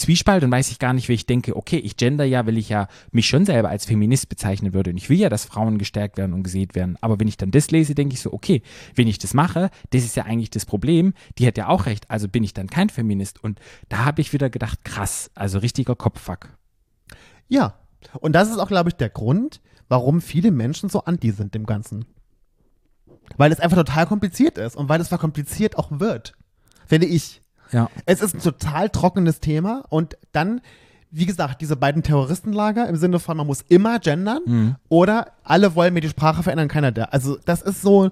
Zwiespalt und weiß ich gar nicht, wie ich denke, okay, ich gender ja, weil ich ja mich schon selber als Feminist bezeichnen würde und ich will ja, dass Frauen gestärkt werden und gesehen werden. Aber wenn ich dann das lese, denke ich so, okay, wenn ich das mache, das ist ja eigentlich das Problem, die hat ja auch recht, also bin ich dann kein Feminist. Und da habe ich wieder gedacht, krass, also richtiger Kopffuck. Ja, und das ist auch, glaube ich, der Grund, warum viele Menschen so anti sind dem Ganzen. Weil es einfach total kompliziert ist und weil es verkompliziert auch wird. Finde ich. Ja. Es ist ein total trockenes Thema und dann, wie gesagt, diese beiden Terroristenlager im Sinne von, man muss immer gendern mhm. oder alle wollen mir die Sprache verändern, keiner da. Also das ist so,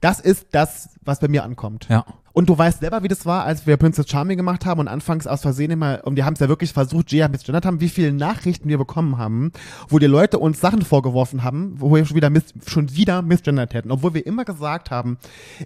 das ist das, was bei mir ankommt. Ja. Und du weißt selber, wie das war, als wir Princess Charming gemacht haben und anfangs aus Versehen immer, und wir haben es ja wirklich versucht, Gia misgendert haben, wie viele Nachrichten wir bekommen haben, wo die Leute uns Sachen vorgeworfen haben, wo wir schon wieder, miss, schon wieder misgendert hätten. Obwohl wir immer gesagt haben,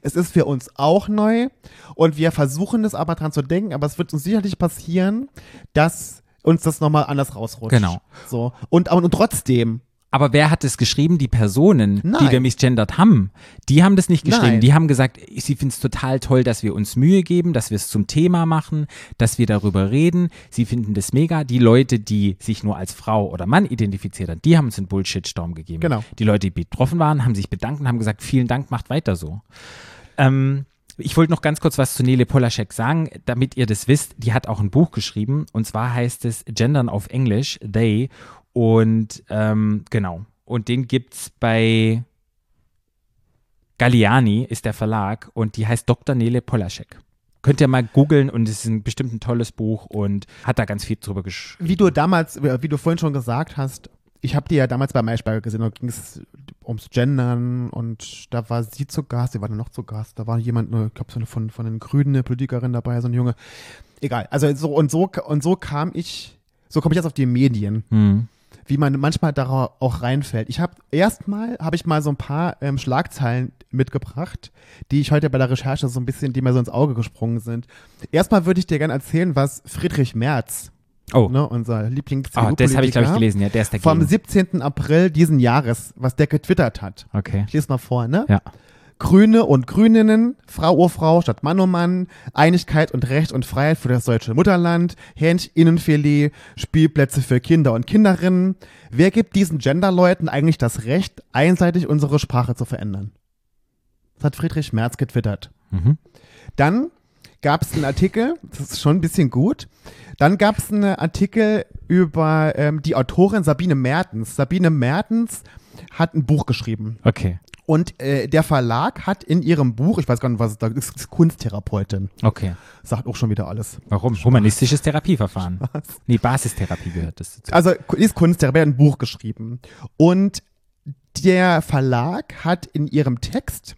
es ist für uns auch neu und wir versuchen es aber dran zu denken, aber es wird uns sicherlich passieren, dass uns das nochmal anders rausrutscht. Genau. So. Und, und, und trotzdem aber wer hat es geschrieben? Die Personen, Nein. die wir misgendert haben. Die haben das nicht geschrieben. Nein. Die haben gesagt, sie finden es total toll, dass wir uns Mühe geben, dass wir es zum Thema machen, dass wir darüber reden. Sie finden das mega. Die Leute, die sich nur als Frau oder Mann identifiziert haben, die haben uns einen Bullshit-Storm gegeben. Genau. Die Leute, die betroffen waren, haben sich bedankt und haben gesagt, vielen Dank, macht weiter so. Ähm, ich wollte noch ganz kurz was zu Nele Polaschek sagen, damit ihr das wisst. Die hat auch ein Buch geschrieben und zwar heißt es Gendern auf Englisch, They. Und ähm, genau. Und den gibt es bei Galliani, ist der Verlag, und die heißt Dr. Nele Polaschek. Könnt ihr mal googeln und es ist ein bestimmt ein tolles Buch und hat da ganz viel drüber geschrieben. Wie du damals, wie du vorhin schon gesagt hast, ich habe die ja damals bei Maischberger gesehen, da ging es ums Gendern und da war sie zu Gast, sie war dann noch zu Gast, da war jemand, ich glaube, so eine von, von den Grünen, eine Politikerin dabei, so ein Junge. Egal, also so und so und so kam ich, so komme ich jetzt auf die Medien. Mhm wie man manchmal da auch reinfällt. Ich habe erstmal habe ich mal so ein paar ähm, Schlagzeilen mitgebracht, die ich heute bei der Recherche so ein bisschen, die mir so ins Auge gesprungen sind. Erstmal würde ich dir gerne erzählen, was Friedrich Merz, oh. ne, unser lieblings oh, das habe ich glaube ich gelesen, ja, der ist dagegen. vom 17. April diesen Jahres, was der getwittert hat. Okay. Ich lese mal vor, ne? Ja. Grüne und Grüninnen, Frau oh Frau statt Mann oh Mann, Einigkeit und Recht und Freiheit für das deutsche Mutterland, Hähncheninnenfilet, Spielplätze für Kinder und Kinderinnen. Wer gibt diesen Genderleuten eigentlich das Recht, einseitig unsere Sprache zu verändern? Das hat Friedrich Merz getwittert. Mhm. Dann gab es einen Artikel, das ist schon ein bisschen gut. Dann gab es einen Artikel über ähm, die Autorin Sabine Mertens. Sabine Mertens hat ein Buch geschrieben. Okay. Und äh, der Verlag hat in ihrem Buch, ich weiß gar nicht, was es da ist, ist Kunsttherapeutin. Okay. Sagt auch schon wieder alles. Warum? Humanistisches Therapieverfahren. Nee, Basistherapie gehört das dazu. Also ist Kunsttherapie, hat ein Buch geschrieben. Und der Verlag hat in ihrem Text,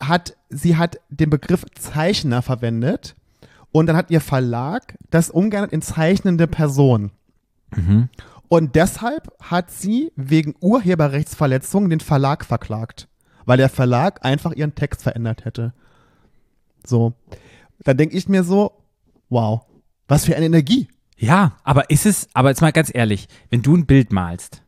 hat, sie hat den Begriff Zeichner verwendet und dann hat ihr Verlag das umgeändert in zeichnende Person. Mhm. Und deshalb hat sie wegen Urheberrechtsverletzung den Verlag verklagt, weil der Verlag einfach ihren Text verändert hätte. So. Dann denke ich mir so, wow, was für eine Energie. Ja, aber ist es, aber jetzt mal ganz ehrlich, wenn du ein Bild malst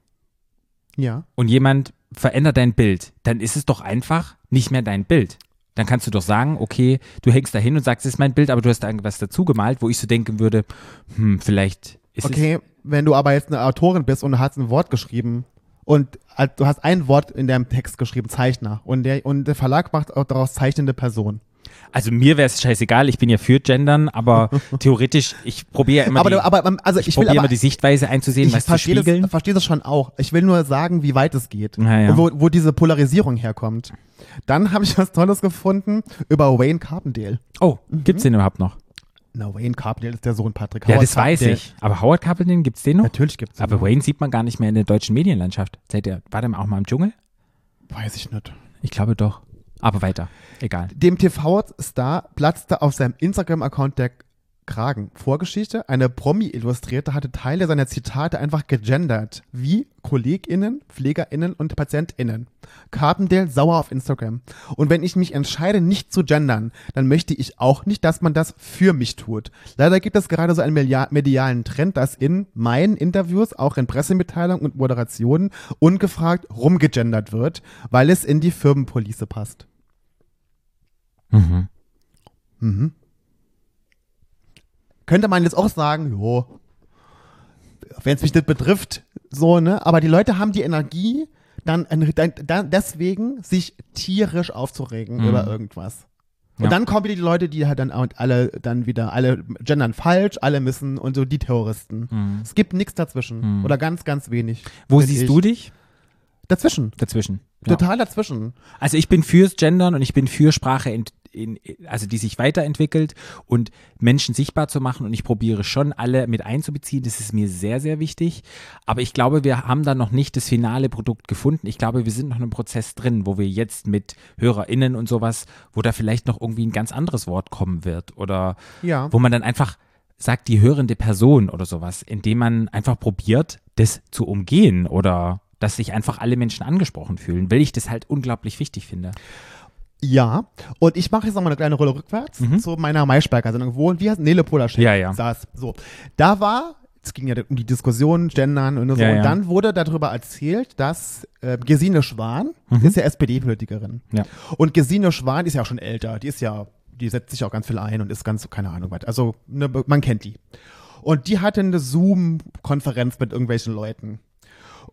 Ja. und jemand verändert dein Bild, dann ist es doch einfach nicht mehr dein Bild. Dann kannst du doch sagen, okay, du hängst da hin und sagst, es ist mein Bild, aber du hast da irgendwas dazu gemalt, wo ich so denken würde, hm, vielleicht ist Okay, wenn du aber jetzt eine Autorin bist und du hast ein Wort geschrieben und du hast ein Wort in deinem Text geschrieben, Zeichner, und der, und der Verlag macht auch daraus zeichnende Person. es, also mir wäre es scheißegal, ich bin ja für Gendern, aber theoretisch, ich probiere ja immer, aber, die, aber also ich, ich aber, immer die Sichtweise einzusehen, ich was zu verstehe spiegeln. das, verstehe das schon auch. Ich will nur sagen, wie weit es geht Ja, ja. und wo, wo diese Polarisierung herkommt. Dann habe ich was Tolles gefunden über Wayne Carpendale. Oh, gibt's den überhaupt noch? Na, Wayne Carpendale ist der Sohn Patrick Ja, Howard das weiß Carpendale. ich. Aber Howard Carpendale, gibt's den noch? Natürlich gibt es Aber Wayne sieht man gar nicht mehr in der deutschen Medienlandschaft. Seid ihr, war der auch mal im Dschungel? Weiß ich nicht. Ich glaube doch. Aber weiter. Egal. Dem TV-Star platzte auf seinem Instagram-Account der Kragen. Vorgeschichte, eine Promi-Illustrierte hatte Teile seiner Zitate einfach gegendert, wie KollegInnen, PflegerInnen und PatientInnen. Carpendale sauer auf Instagram. Und wenn ich mich entscheide, nicht zu gendern, dann möchte ich auch nicht, dass man das für mich tut. Leider gibt es gerade so einen media- medialen Trend, dass in meinen Interviews, auch in Pressemitteilungen und Moderationen, ungefragt rumgegendert wird, weil es in die Firmenpolice passt. Mhm. Mhm. Könnte man jetzt auch sagen, jo, wenn es mich nicht betrifft, so, ne? Aber die Leute haben die Energie, dann, dann, dann deswegen sich tierisch aufzuregen Mhm. über irgendwas. Und Ja. dann kommen wieder die Leute, die halt dann alle dann wieder alle gendern falsch, alle müssen und so die Terroristen. Mhm. Es gibt nichts dazwischen Mhm. oder ganz ganz wenig. Wo siehst ich. du dich? Dazwischen. Dazwischen. Ja. Total dazwischen. Also ich bin fürs Gendern und ich bin für Sprache, in, in, also die sich weiterentwickelt und Menschen sichtbar zu machen und ich probiere schon alle mit einzubeziehen. Das ist mir sehr, sehr wichtig. Aber ich glaube, wir haben da noch nicht das finale Produkt gefunden. Ich glaube, wir sind noch in einem Prozess drin, wo wir jetzt mit HörerInnen und sowas, wo da vielleicht noch irgendwie ein ganz anderes Wort kommen wird oder Ja. wo man dann einfach sagt, die hörende Person oder sowas, indem man einfach probiert, das zu umgehen oder dass sich einfach alle Menschen angesprochen fühlen, weil ich das halt unglaublich wichtig finde. Ja, und ich mache jetzt nochmal eine kleine Rolle rückwärts zu meiner Maischberger-Sendung, wo, wie heißt Nele Polarschek Mhm. Ja, ja. saß. So, da war, es ging ja um die Diskussion, Gendern und so, Ja, und ja. dann wurde darüber erzählt, dass äh, Gesine Schwan ist ja SPD-Politikerin. Mhm. Ja. Und Gesine Schwan ist ja auch schon älter, die ist ja, die setzt sich auch ganz viel ein und ist ganz, keine Ahnung was, also ne, man kennt die. Und die hatte eine Zoom-Konferenz mit irgendwelchen Leuten.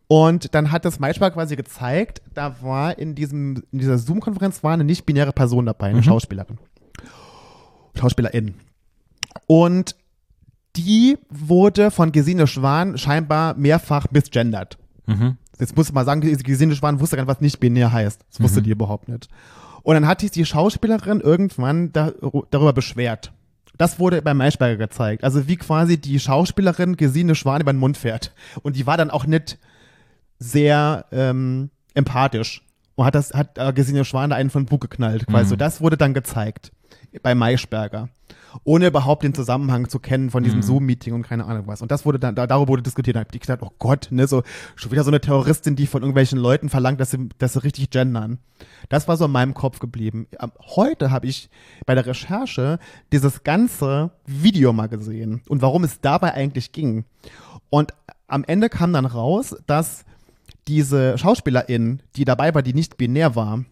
Und dann hat das Maischberg quasi gezeigt, da war in, diesem, in dieser Zoom-Konferenz war eine nicht-binäre Person dabei, eine Schauspielerin. Schauspielerin. Und die wurde von Gesine Schwan scheinbar mehrfach misgendert. Mhm. Jetzt muss ich mal sagen, Gesine Schwan wusste gar nicht, was nicht binär heißt. Das wusste die überhaupt nicht. Und dann hat sich die Schauspielerin irgendwann da, darüber beschwert. Das wurde beim Maischberger gezeigt. Also wie quasi die Schauspielerin Gesine Schwan über den Mund fährt. Und die war dann auch nicht sehr ähm, empathisch. Und hat das, hat äh, Gesine Schwan da einen von Bug geknallt. Quasi. So, das wurde dann gezeigt bei Maischberger. Ohne überhaupt den Zusammenhang zu kennen von diesem Zoom-Meeting und keine Ahnung was. Und das wurde dann, da, darüber wurde diskutiert. Da hab ich gedacht, oh Gott, ne, so, schon wieder so eine Terroristin, die von irgendwelchen Leuten verlangt, dass sie, dass sie richtig gendern. Das war so in meinem Kopf geblieben. Heute habe ich bei der Recherche dieses ganze Video mal gesehen und warum es dabei eigentlich ging. Und am Ende kam dann raus, dass diese Schauspielerin, die dabei war, die nicht binär war,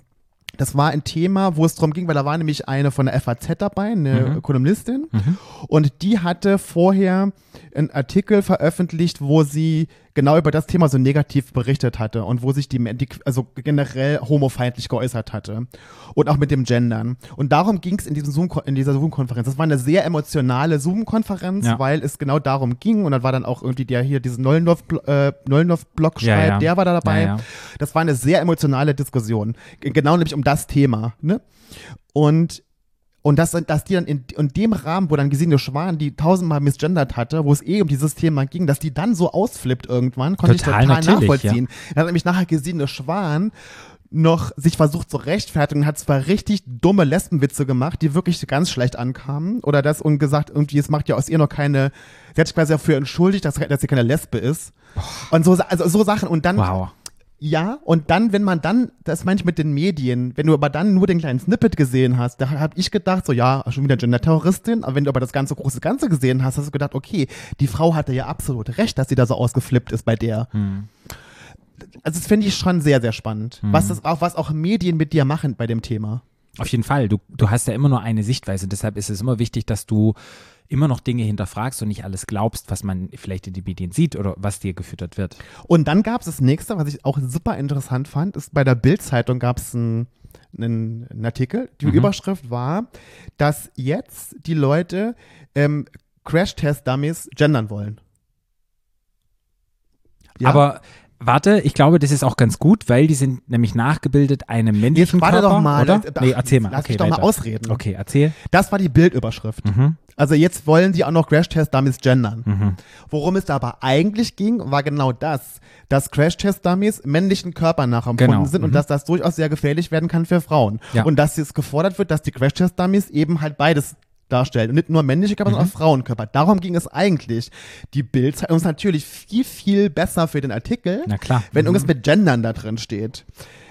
das war ein Thema, wo es darum ging, weil da war nämlich eine von der FAZ dabei, eine Kolumnistin, und die hatte vorher einen Artikel veröffentlicht, wo sie genau über das Thema so negativ berichtet hatte und wo sich die, die also generell homofeindlich geäußert hatte und auch mit dem Gendern. Und darum ging es in, diesem Zoom, in dieser Zoom-Konferenz. Das war eine sehr emotionale Zoom-Konferenz, Ja. weil es genau darum ging und dann war dann auch irgendwie der hier diesen Nollendorf-Blog äh, Nollendorf-Blog Ja, schreibt, ja. der war da dabei. Ja, ja. Das war eine sehr emotionale Diskussion. Genau nämlich um das Thema. Ne? Und und dass, dass die dann in, in dem Rahmen, wo dann Gesine Schwan die tausendmal misgendert hatte, wo es eh um dieses Thema ging, dass die dann so ausflippt irgendwann, konnte Total, ich total nachvollziehen. Dann hat nämlich nachher Gesine Schwan noch sich versucht zu rechtfertigen, hat zwar richtig dumme Lesbenwitze gemacht, die wirklich ganz schlecht ankamen, oder das und gesagt, irgendwie, es macht ja aus ihr noch keine, sie hat sich quasi dafür entschuldigt, dass, dass sie keine Lesbe ist. Und so, also so Sachen. Und dann Wow. Ja, und dann, wenn man dann, das meine ich mit den Medien, wenn du aber dann nur den kleinen Snippet gesehen hast, da habe ich gedacht, so ja, schon wieder Gender-Terroristin, aber wenn du aber das ganze große Ganze gesehen hast, hast du gedacht, okay, die Frau hatte ja absolut recht, dass sie da so ausgeflippt ist bei der. Also das finde ich schon sehr, sehr spannend. Was das auch, was auch Medien mit dir machen bei dem Thema. Auf jeden Fall. Du, du hast ja immer nur eine Sichtweise. Deshalb ist es immer wichtig, dass du immer noch Dinge hinterfragst und nicht alles glaubst, was man vielleicht in den Medien sieht oder was dir gefüttert wird. Und dann gab es das nächste, was ich auch super interessant fand, ist bei der Bild-Zeitung gab es einen, einen, einen Artikel. Die Überschrift war, dass jetzt die Leute ähm, Crash-Test-Dummies gendern wollen. Ja? Aber warte, ich glaube, das ist auch ganz gut, weil die sind nämlich nachgebildet einem männlichen Jetzt warte Körper, doch mal. oder? Ach, nee, erzähl mal. Lass okay, mich doch mal weiter. ausreden. Okay, erzähl. Das war die Bildüberschrift. Mhm. Also jetzt wollen die auch noch Crash-Test-Dummies gendern. Worum es aber eigentlich ging, war genau das, dass Crash-Test-Dummies männlichen Körper nachempfunden Genau. sind und Mhm. dass das durchaus sehr gefährlich werden kann für Frauen. Ja. Und dass jetzt gefordert wird, dass die Crash-Test-Dummies eben halt beides darstellen. Und nicht nur männliche Körper, Mhm. sondern auch Frauenkörper. Darum ging es eigentlich. Die Bild-Zeitung ist natürlich viel, viel besser für den Artikel, Na klar. wenn Mhm. irgendwas mit Gendern da drin steht.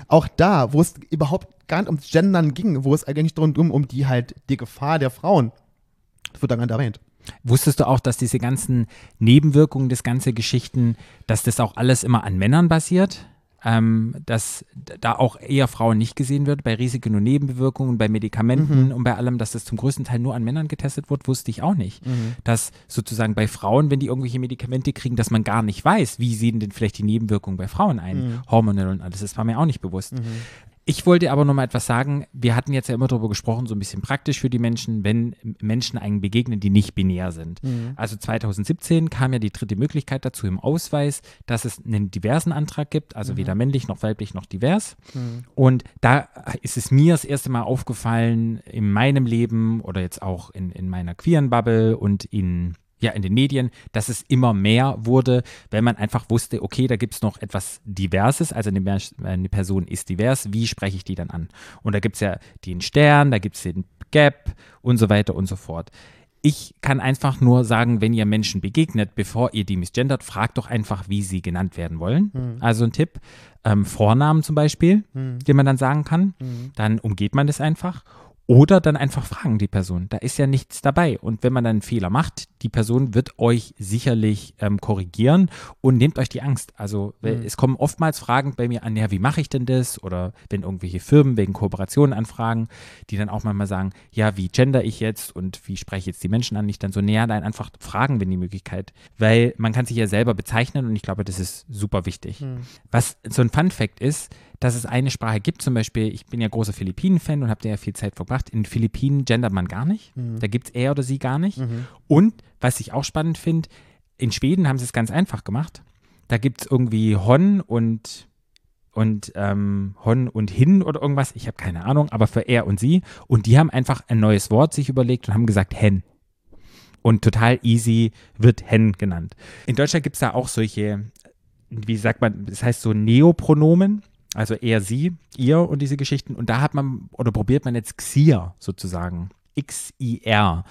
Auch da, wo es überhaupt gar nicht ums Gendern ging, wo es eigentlich darum ging, um die halt die Gefahr der Frauen. Das wird dann gar nicht erwähnt. Wusstest du auch, dass diese ganzen Nebenwirkungen des ganzen Geschichten, dass das auch alles immer an Männern basiert? Ähm, dass da auch eher Frauen nicht gesehen wird bei Risiken und Nebenwirkungen, bei Medikamenten und bei allem, dass das zum größten Teil nur an Männern getestet wird, wusste ich auch nicht. Dass sozusagen bei Frauen, wenn die irgendwelche Medikamente kriegen, dass man gar nicht weiß, wie sehen denn vielleicht die Nebenwirkungen bei Frauen ein, hormonell und alles. Das war mir auch nicht bewusst. Ich wollte aber noch mal etwas sagen. Wir hatten jetzt ja immer darüber gesprochen, so ein bisschen praktisch für die Menschen, wenn Menschen einem begegnen, die nicht binär sind. Also 2017 kam ja die dritte Möglichkeit dazu im Ausweis, dass es einen diversen Antrag gibt, also weder männlich noch weiblich noch divers. Und da ist es mir das erste Mal aufgefallen in meinem Leben oder jetzt auch in, in meiner queeren Bubble und in ja, in den Medien, dass es immer mehr wurde, wenn man einfach wusste, okay, da gibt es noch etwas Diverses, also eine, eine Person ist divers, wie spreche ich die dann an? Und da gibt es ja den Stern, da gibt es den Gap und so weiter und so fort. Ich kann einfach nur sagen, wenn ihr Menschen begegnet, bevor ihr die misgendert, fragt doch einfach, wie sie genannt werden wollen. Also ein Tipp, ähm, Vornamen zum Beispiel, den man dann sagen kann, dann umgeht man das einfach. Oder dann einfach fragen die Person. Da ist ja nichts dabei. Und wenn man dann einen Fehler macht, die Person wird euch sicherlich ähm, korrigieren und nehmt euch die Angst. Also weil es kommen oftmals Fragen bei mir an, ja, wie mache ich denn das? Oder wenn irgendwelche Firmen wegen Kooperationen anfragen, die dann auch manchmal sagen, ja, wie gender ich jetzt und wie spreche ich jetzt die Menschen an? Ich dann so, näher dann einfach fragen, wenn die Möglichkeit. Weil man kann sich ja selber bezeichnen und ich glaube, das ist super wichtig. Was so ein Fun Fact ist, dass es eine Sprache gibt, zum Beispiel, ich bin ja großer Philippinen-Fan und habe da ja viel Zeit verbracht. In den Philippinen gendert man gar nicht. Da gibt es er oder sie gar nicht. Und was ich auch spannend finde, in Schweden haben sie es ganz einfach gemacht. Da gibt es irgendwie Hon und und ähm, Hon und Hin oder irgendwas, ich habe keine Ahnung, aber für er und sie. Und die haben einfach ein neues Wort sich überlegt und haben gesagt Hen. Und total easy wird Hen genannt. In Deutschland gibt es da auch solche, wie sagt man, das heißt so Neopronomen, also er, sie, ihr und diese Geschichten. Und da hat man oder probiert man jetzt Xir sozusagen. X-I-R.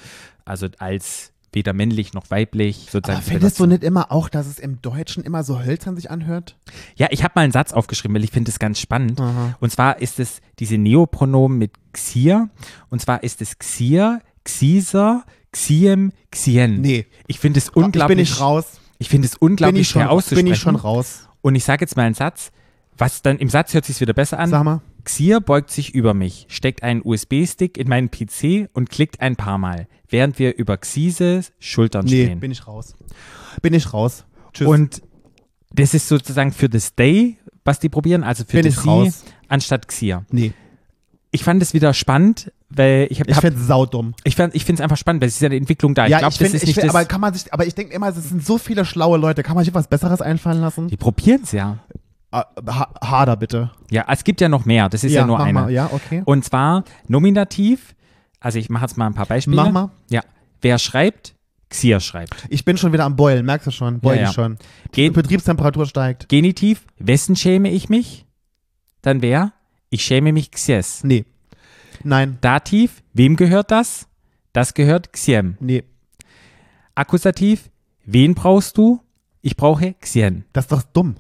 Also als weder männlich noch weiblich sozusagen. Aber findest du nicht immer auch, dass es im Deutschen immer so hölzern sich anhört? Ja, ich habe mal einen Satz aufgeschrieben, weil ich finde es ganz spannend. Aha. Und zwar ist es diese Neopronomen mit Xir. Und zwar ist es Xir, Xiser, Xiem, Xien. Nee. Ich finde es Jetzt bin unglaublich. ich raus. Ich finde es Bin unglaublich ich, schon, schwer auszusprechen. bin ich schon raus. Und ich sage jetzt mal einen Satz, was dann im Satz hört sich wieder besser an. Sag mal. Xir beugt sich über mich, steckt einen USB-Stick in meinen PC und klickt ein paar Mal, während wir über Xise Schultern Nee, stehen. bin ich raus. Bin ich raus. Tschüss. Und Das ist sozusagen für das Day, was die probieren, also für Bin das Sie anstatt Xier. Nee. Ich fand es wieder spannend, weil ich habe Ich hab, find's saudumm. ich, fand- ich finde es einfach spannend, weil es ist ja eine Entwicklung da. Ja, ich glaube, das ist ich nicht find, das. aber kann man sich, aber ich denke immer, es sind so viele schlaue Leute, kann man sich was Besseres einfallen lassen? die probieren es ja. Ah, ha harder bitte. Ja, es gibt ja noch mehr. Das ist ja, nur mach einer. Ja, okay. Und zwar Nominativ, also ich mache jetzt mal ein paar Beispiele. Mach mal. Ja, wer schreibt, Xier schreibt. Ich bin schon wieder am Beulen, merkst du schon? Beul Ja, ja. schon. Gen Betriebstemperatur steigt. Genitiv, wessen schäme ich mich? Dann wer? Ich schäme mich Xies. Nee. Nein. Dativ, wem gehört das? Das gehört Xiem. Nee. Akkusativ, wen brauchst du? Ich brauche Xien. Das ist doch dumm.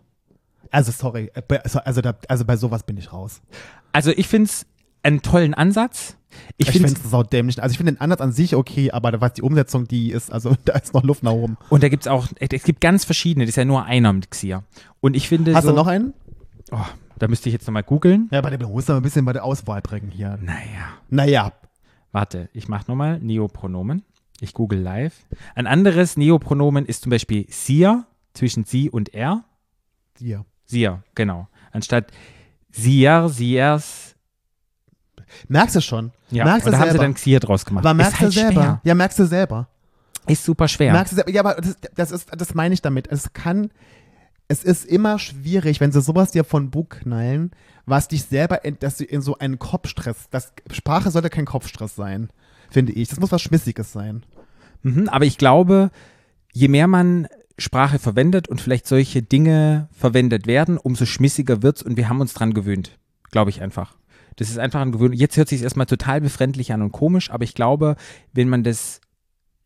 Also, sorry. äh, Also, da, also bei sowas bin ich raus. Also ich finde es einen tollen Ansatz. Ich, Ich finde es saudämlich. Also, ich finde den Ansatz an sich okay, aber was die Umsetzung, die ist, also, da ist noch Luft nach oben. und da gibt es auch, es gibt ganz verschiedene, das ist ja nur einer mit Xier. Und ich finde Hast so, du noch einen? oh, da müsste ich jetzt nochmal googeln. Ja, bei dem musst du ein bisschen bei der Auswahl bringen hier. Naja. Naja. Warte, ich mache nochmal Neopronomen. Ich google live. Ein anderes Neopronomen ist zum Beispiel sie zwischen sie und er. Hier. Sie, genau. Anstatt sier, siers. Merkst du schon? Ja, merkst und da haben sie dann Xier draus gemacht. aber merkst ist halt du selber? schwer. Ja, merkst du selber. Ist super schwer. Merkst du selber? Ja, aber das, das ist, das meine ich damit. Es kann, es ist immer schwierig, wenn sie sowas dir von Bug knallen, was dich selber, in, dass du in so einen Kopfstress, das, Sprache sollte kein Kopfstress sein, finde ich. Das muss was Schmissiges sein. Mhm, aber ich glaube, je mehr man Sprache verwendet und vielleicht solche Dinge verwendet werden, umso schmissiger wird's und wir haben uns dran gewöhnt. Glaube ich einfach. Das ist einfach ein Gewöhn. Jetzt hört sich erstmal total befremdlich an und komisch, aber ich glaube, wenn man das,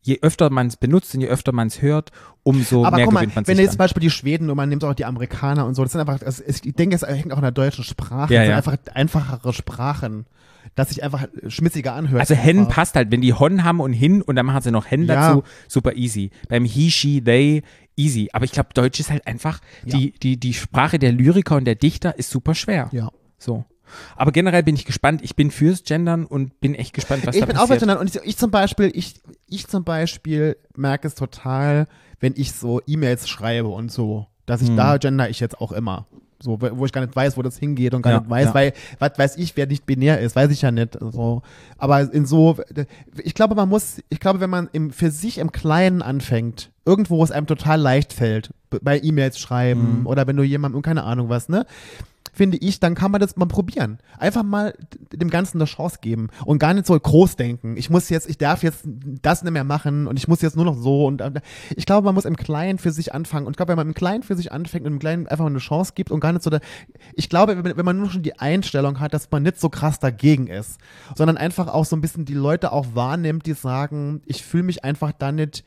je öfter man es benutzt und je öfter man es hört, umso aber mehr guck mal, gewöhnt man wenn sich du jetzt zum. Beispiel die Schweden und man nimmt auch die Amerikaner und so, das sind einfach, ist, ich denke, es hängt auch an der deutschen Sprache. Ja, das sind ja. einfach einfachere Sprachen, dass sich einfach schmissiger anhört. Also Hen Einfach. passt halt, wenn die Hon haben und hin und dann machen sie noch Hen Ja. dazu, super easy. Beim He, She, They, easy. Aber ich glaube, Deutsch ist halt einfach, die, die, die Sprache der Lyriker und der Dichter ist super schwer. Ja. So. Aber generell bin ich gespannt. Ich bin fürs Gendern und bin echt gespannt, was ich da bin auch passiert. Vegetarier und ich, ich zum Beispiel, ich, ich zum Beispiel merke es total, wenn ich so E-Mails schreibe und so, dass Hm. ich da gender ich jetzt auch immer. So, wo ich gar nicht weiß, wo das hingeht und gar Ja, nicht weiß, ja. weil, was weiß ich, wer nicht binär ist, weiß ich ja nicht. So. Aber in so, ich glaube, man muss, ich glaube, wenn man im, für sich im Kleinen anfängt, irgendwo, wo es einem total leicht fällt, bei E-Mails schreiben Mhm. oder wenn du jemandem, keine Ahnung was, ne? Finde ich, dann kann man das mal probieren. Einfach mal dem Ganzen eine Chance geben und gar nicht so groß denken. Ich muss jetzt, ich darf jetzt das nicht mehr machen und ich muss jetzt nur noch so und äh, ich glaube, man muss im Kleinen für sich anfangen und ich glaube, wenn man im Kleinen für sich anfängt und im Kleinen einfach mal eine Chance gibt und gar nicht so, da, ich glaube, wenn, wenn man nur schon die Einstellung hat, dass man nicht so krass dagegen ist, sondern einfach auch so ein bisschen die Leute auch wahrnimmt, die sagen, ich fühle mich einfach da nicht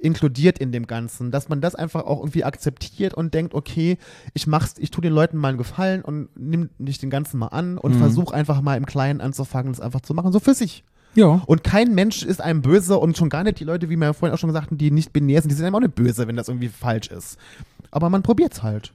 inkludiert in dem Ganzen, dass man das einfach auch irgendwie akzeptiert und denkt, okay, ich mach's, ich tue den Leuten mal einen Gefallen und nimm nicht den Ganzen mal an und Mhm. versuch einfach mal im Kleinen anzufangen, das einfach zu machen, so für sich. Ja. Und kein Mensch ist einem böse und schon gar nicht die Leute, wie wir ja vorhin auch schon gesagt haben, die nicht binär sind, die sind einem auch nicht böse, wenn das irgendwie falsch ist. Aber man probiert's halt.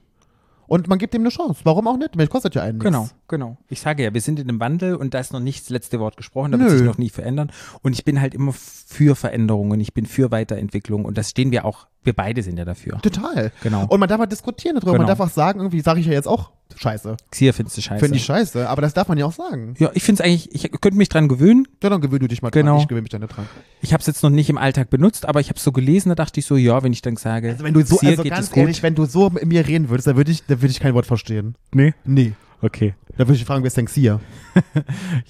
Und man gibt dem eine Chance. Warum auch nicht? Weil kostet ja einen nichts. Genau, genau. Ich sage ja, wir sind in einem Wandel und da ist noch nicht das letzte Wort gesprochen, da wird Nö. sich noch nie verändern. Und ich bin halt immer für Veränderungen, ich bin für Weiterentwicklung und das stehen wir auch, wir beide sind ja dafür. Total. Genau. Und man darf halt diskutieren darüber. Man Genau. darf auch sagen, irgendwie sage ich ja jetzt auch scheiße. Xier findest du scheiße. Finde ich scheiße, aber das darf man ja auch sagen. ja, ich finde es eigentlich, ich könnte mich dran gewöhnen. Ja, dann gewöhn du dich mal Genau. dran. Ich gewöhne mich dann dran. Ich habe es jetzt noch nicht im Alltag benutzt, aber ich habe es so gelesen, da dachte ich so, ja, wenn ich dann sage, Also wenn du so, Xier also geht ganz es gut. ehrlich, wenn du so mit mir reden würdest, dann würde ich, dann würde ich kein Wort verstehen. Nee. Nee. Okay. Da würde ich fragen, wer ist denn Xia?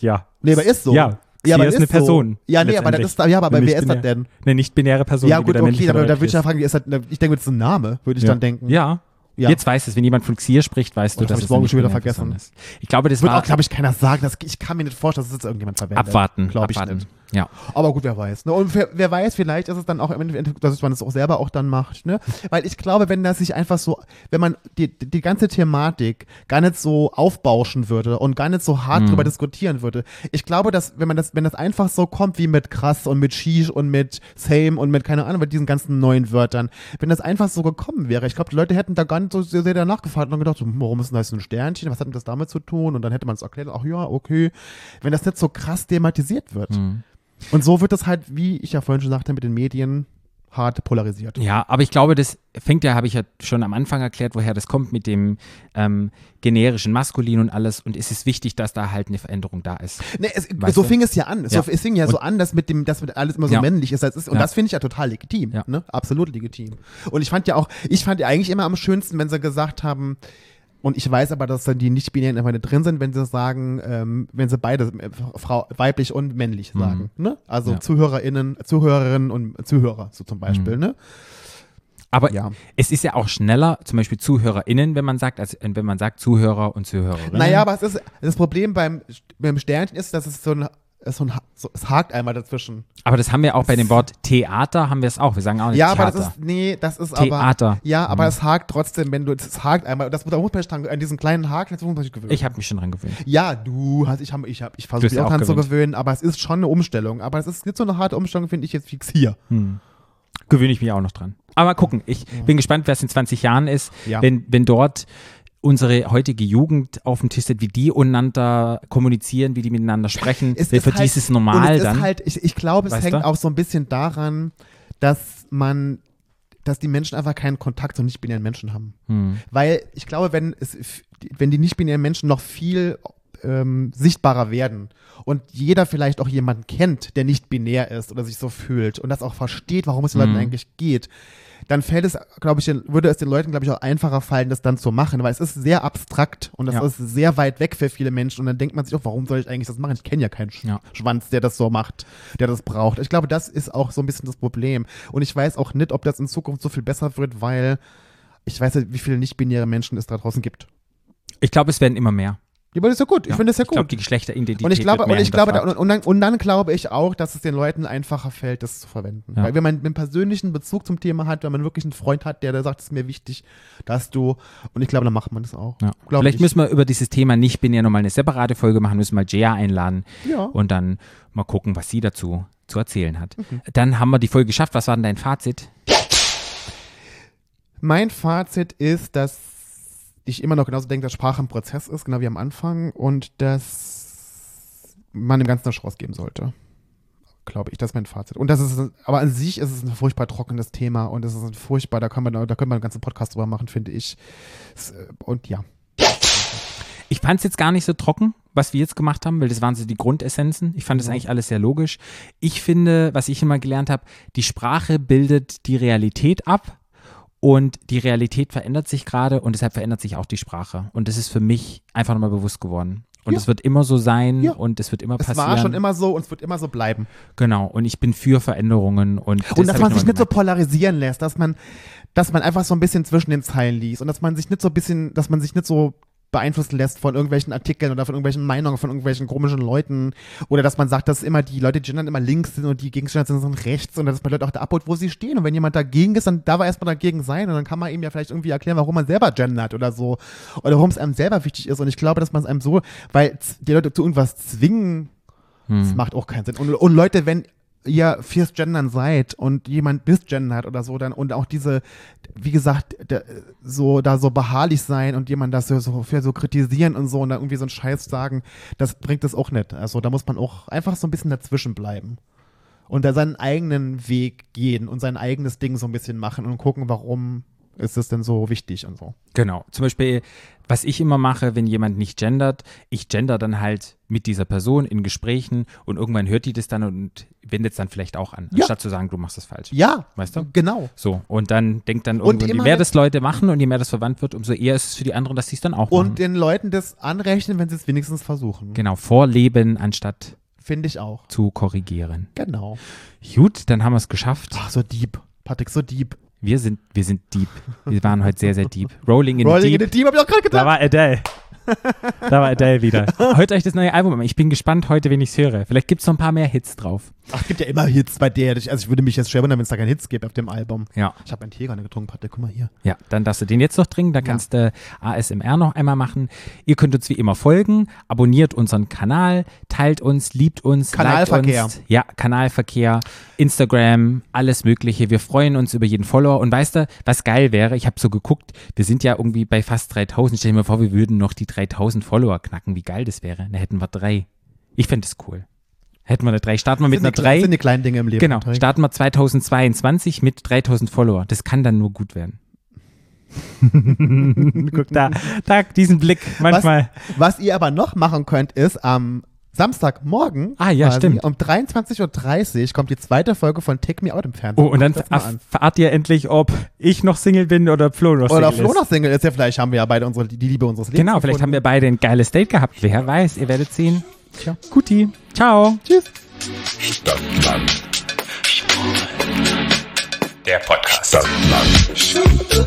Ja. Nee, aber ist so. Ja. Ja, Xier aber ist ist eine so. Person. Ja, nee, aber das ist, ja, aber Eine wer ist das denn? Eine nicht-binäre Person. Ja, gut, okay, aber da würde ich ja fragen, ist das, ich denke, das ist ein Name, würde ich Ja. dann denken. Ja. Ja. Jetzt weißt du es, wenn jemand von Xier spricht, weißt Oh, du, das hab dass es morgen schon wieder vergessen. Ist. Ich glaube, das Wird war auch, glaube ich, keiner sagen. Das, ich kann mir nicht vorstellen, dass das jetzt irgendjemand verwendet. abwarten. Glaube ich abwarten. nicht. Ja. Aber gut, wer weiß. Ne? Und wer, wer weiß, vielleicht ist es dann auch im Endeffekt, dass man es auch selber auch dann macht. Ne? Weil ich glaube, wenn das sich einfach so, wenn man die, die ganze Thematik gar nicht so aufbauschen würde und gar nicht so hart Mhm. drüber diskutieren würde, ich glaube, dass wenn man das, wenn das einfach so kommt wie mit krass und mit sheesh und mit same und mit keine Ahnung, mit diesen ganzen neuen Wörtern, wenn das einfach so gekommen wäre, ich glaube, die Leute hätten da gar nicht so sehr, danach gefragt und gedacht, so, warum ist denn das ein Sternchen? Was hat denn das damit zu tun? Und dann hätte man es erklärt, ach ja, okay. Wenn das nicht so krass thematisiert wird. Mhm. Und so wird es halt, wie ich ja vorhin schon sagte, mit den Medien hart polarisiert. Ja, aber ich glaube, das fängt ja, habe ich ja schon am Anfang erklärt, woher das kommt mit dem ähm, generischen Maskulin und alles. Und es ist wichtig, dass da halt eine Veränderung da ist. Nee, es, so du? fing es ja an. Ja. So, es fing ja so an, dass mit dem, dass mit alles immer so Ja. männlich ist. ist und Ja. das finde ich ja total legitim. Ja. Ne? Absolut legitim. Und ich fand ja auch, ich fand ja eigentlich immer am schönsten, wenn sie gesagt haben, und ich weiß aber, dass dann die nicht-binären immer drin sind, wenn sie sagen, ähm, wenn sie beide, äh, Frau, weiblich und männlich sagen. Ne? Also Mhm. Ja. ZuhörerInnen, Zuhörerinnen und Zuhörer, so zum Beispiel. Mhm. Ne? Aber Ja. es ist ja auch schneller, zum Beispiel ZuhörerInnen, wenn man sagt, als äh, wenn man sagt Zuhörer und Zuhörerinnen. Naja, aber es ist, das Problem beim, beim Sternchen ist, dass es so ein, so ein so, es hakt einmal dazwischen. Aber das haben wir auch bei dem Wort Theater, haben wir es auch. Wir sagen auch nicht Ja, aber Theater. das ist, nee, das ist aber, Theater. ja, aber Mhm. es hakt trotzdem, wenn du, es hakt einmal, das, da muss man sich dran, an diesen kleinen Haken, muss man sich gewöhnen. ich habe mich schon dran gewöhnt. ja, du hast, ich habe, ich habe, ich versuche mich ja auch dran zu gewöhnen, aber es ist schon eine Umstellung. Aber es ist nicht so eine harte Umstellung, finde ich jetzt fix hier. Hm. Gewöhne ich mich auch noch dran. Aber mal gucken. Ich bin gespannt, wer es in 20 Jahren ist. Ja. Wenn, wenn dort unsere heutige Jugend auf dem Tisch sitzt, wie die untereinander kommunizieren, wie die miteinander sprechen, Es ist für halt, die ist es normal es dann. Halt, ich, ich glaube, es Weißt hängt du? auch so ein bisschen daran, dass man, dass die Menschen einfach keinen Kontakt zu nicht-binären Menschen haben. hm. Weil ich glaube, wenn, es, wenn die nicht-binären Menschen noch viel ähm, sichtbarer werden und jeder vielleicht auch jemanden kennt, der nicht binär ist oder sich so fühlt und das auch versteht, warum es den Leuten Mhm. eigentlich geht, dann fällt es, glaube ich, würde es den Leuten, glaube ich, auch einfacher fallen, das dann zu machen, weil es ist sehr abstrakt und das Ja. ist sehr weit weg für viele Menschen und dann denkt man sich auch, warum soll ich eigentlich das machen? Ich kenne ja keinen Sch Ja. Schwanz, der das so macht, der das braucht. Ich glaube, das ist auch so ein bisschen das Problem und ich weiß auch nicht, ob das in Zukunft so viel besser wird, weil ich weiß nicht, wie viele nicht-binäre Menschen es da draußen gibt. Ich glaube, es werden immer mehr. Ja, aber das ist ja gut. Ich finde das ja Ich glaube, gut. die Geschlechteridentität Und ich glaube, und ich glaube, und, und, dann, und dann glaube ich auch, dass es den Leuten einfacher fällt, das zu verwenden. Ja. Weil wenn man einen persönlichen Bezug zum Thema hat, wenn man wirklich einen Freund hat, der da sagt, es ist mir wichtig, dass du, und ich glaube, dann macht man das auch. Ja. Vielleicht ich. müssen wir über dieses Thema nicht binär nochmal eine separate Folge machen, müssen mal Jaya einladen Ja. und dann mal gucken, was sie dazu zu erzählen hat. Mhm. Dann haben wir die Folge geschafft. Was war denn dein Fazit? Mein Fazit ist, dass ich immer noch genauso denke, dass Sprache ein Prozess ist, genau wie am Anfang, und dass man dem Ganzen eine Chance geben sollte. Glaube ich, das ist mein Fazit. Und das ist, aber an sich ist es ein furchtbar trockenes Thema und es ist ein furchtbar, da kann man, da können wir einen ganzen Podcast drüber machen, finde ich. Äh, Und ja. Ich fand es jetzt gar nicht so trocken, was wir jetzt gemacht haben, weil das waren so die Grundessenzen. Ich fand das Ja. eigentlich alles sehr logisch. Ich finde, was ich immer gelernt habe, die Sprache bildet die Realität ab und die Realität verändert sich gerade und deshalb verändert sich auch die Sprache. Und das ist für mich einfach nochmal bewusst geworden. Und Ja. es wird immer so sein Ja. und es wird immer Es passieren. war schon immer so und es wird immer so bleiben. Genau. Und ich bin für Veränderungen und und dass man ich sich nicht so polarisieren lässt, dass man, dass man einfach so ein bisschen zwischen den Zeilen liest und dass man sich nicht so ein bisschen, dass man sich nicht so beeinflussen lässt von irgendwelchen Artikeln oder von irgendwelchen Meinungen von irgendwelchen komischen Leuten oder dass man sagt, dass immer die Leute die gendern immer links sind und die Gegenstände sind, sind rechts und dass man Leute auch da abholt, wo sie stehen und wenn jemand dagegen ist, dann darf er erstmal dagegen sein und dann kann man ihm ja vielleicht irgendwie erklären, warum man selber gendert oder so oder warum es einem selber wichtig ist und ich glaube, dass man es einem so, weil die Leute zu irgendwas zwingen, das Hm. macht auch keinen Sinn. Und, und Leute, wenn ihr fürs Gendern seid und jemand misgendert oder so, dann und auch diese, wie gesagt, der, so da so beharrlich sein und jemand das so, so für so kritisieren und so und dann irgendwie so einen Scheiß sagen, das bringt es auch nicht. Also da muss man auch einfach so ein bisschen dazwischen bleiben. Und da seinen eigenen Weg gehen und sein eigenes Ding so ein bisschen machen und gucken, warum ist es denn so wichtig und so. Genau. Zum Beispiel, was ich immer mache, wenn jemand nicht gendert, ich gender dann halt mit dieser Person in Gesprächen und irgendwann hört die das dann und wendet es dann vielleicht auch an, Ja. anstatt zu sagen, du machst das falsch. Ja, Weißt du? genau. So, und dann denkt dann Und irgendwann, je mehr das Leute machen und je mehr das verwandt wird, umso eher ist es für die anderen, dass sie es dann auch Und machen. den Leuten das anrechnen, wenn sie es wenigstens versuchen. Genau, vorleben, anstatt Finde ich auch. zu korrigieren. Genau. Gut, dann haben wir es geschafft. Ach, so deep. Patrick, so deep. Wir sind, wir sind deep. Wir waren heute sehr, sehr deep. Rolling in Rolling the in Deep. the Deep, hab ich auch gerade Da gedacht. war Adele. Da war Adele wieder. Heute euch das neue Album an. Ich bin gespannt heute, wenn ich es höre. Vielleicht gibt es noch ein paar mehr Hits drauf. Ach, es gibt ja immer Hits bei der. Also ich würde mich jetzt schwer wundern, wenn es da keine Hits gibt auf dem Album. Ja. Ich habe einen Tee gerade getrunken, Patrick. Guck mal hier. Ja, dann darfst du den jetzt noch trinken. Da kannst du ASMR noch einmal machen. Ihr könnt uns wie immer folgen. Abonniert unseren Kanal, teilt uns, liebt uns. Kanalverkehr. Liked uns. Ja, Kanalverkehr, Instagram, alles Mögliche. Wir freuen uns über jeden Follower. Und weißt du, was geil wäre? Ich habe so geguckt, wir sind ja irgendwie bei fast 3000. Stell dir mal vor, wir würden noch die 3000 Follower knacken. Wie geil das wäre. Da hätten wir drei. Ich fände es cool. Hätten wir eine 3. Starten wir mit sind einer die, 3. sind die kleinen Dinge im Leben. Genau, starten wir 2022 mit 3000 Follower. Das kann dann nur gut werden. Guck da, da, diesen Blick manchmal. Was ihr aber noch machen könnt, ist am Samstagmorgen Ah, ja, quasi stimmt. um 23.30 Uhr kommt die zweite Folge von Take Me Out im Fernsehen. Oh, und dann erfahrt ihr endlich, ob ich noch Single bin oder Flo noch Oder Single Flo ist. noch Single ist ja, vielleicht haben wir ja beide unsere, die Liebe unseres Lebens. Genau, vielleicht haben wir gefunden. beide ein geiles Date gehabt. Wer weiß, ihr werdet sehen. Tja. Guti. Ciao. Tschüss. Stadtland. Der Podcast. Stadtland. Stadt.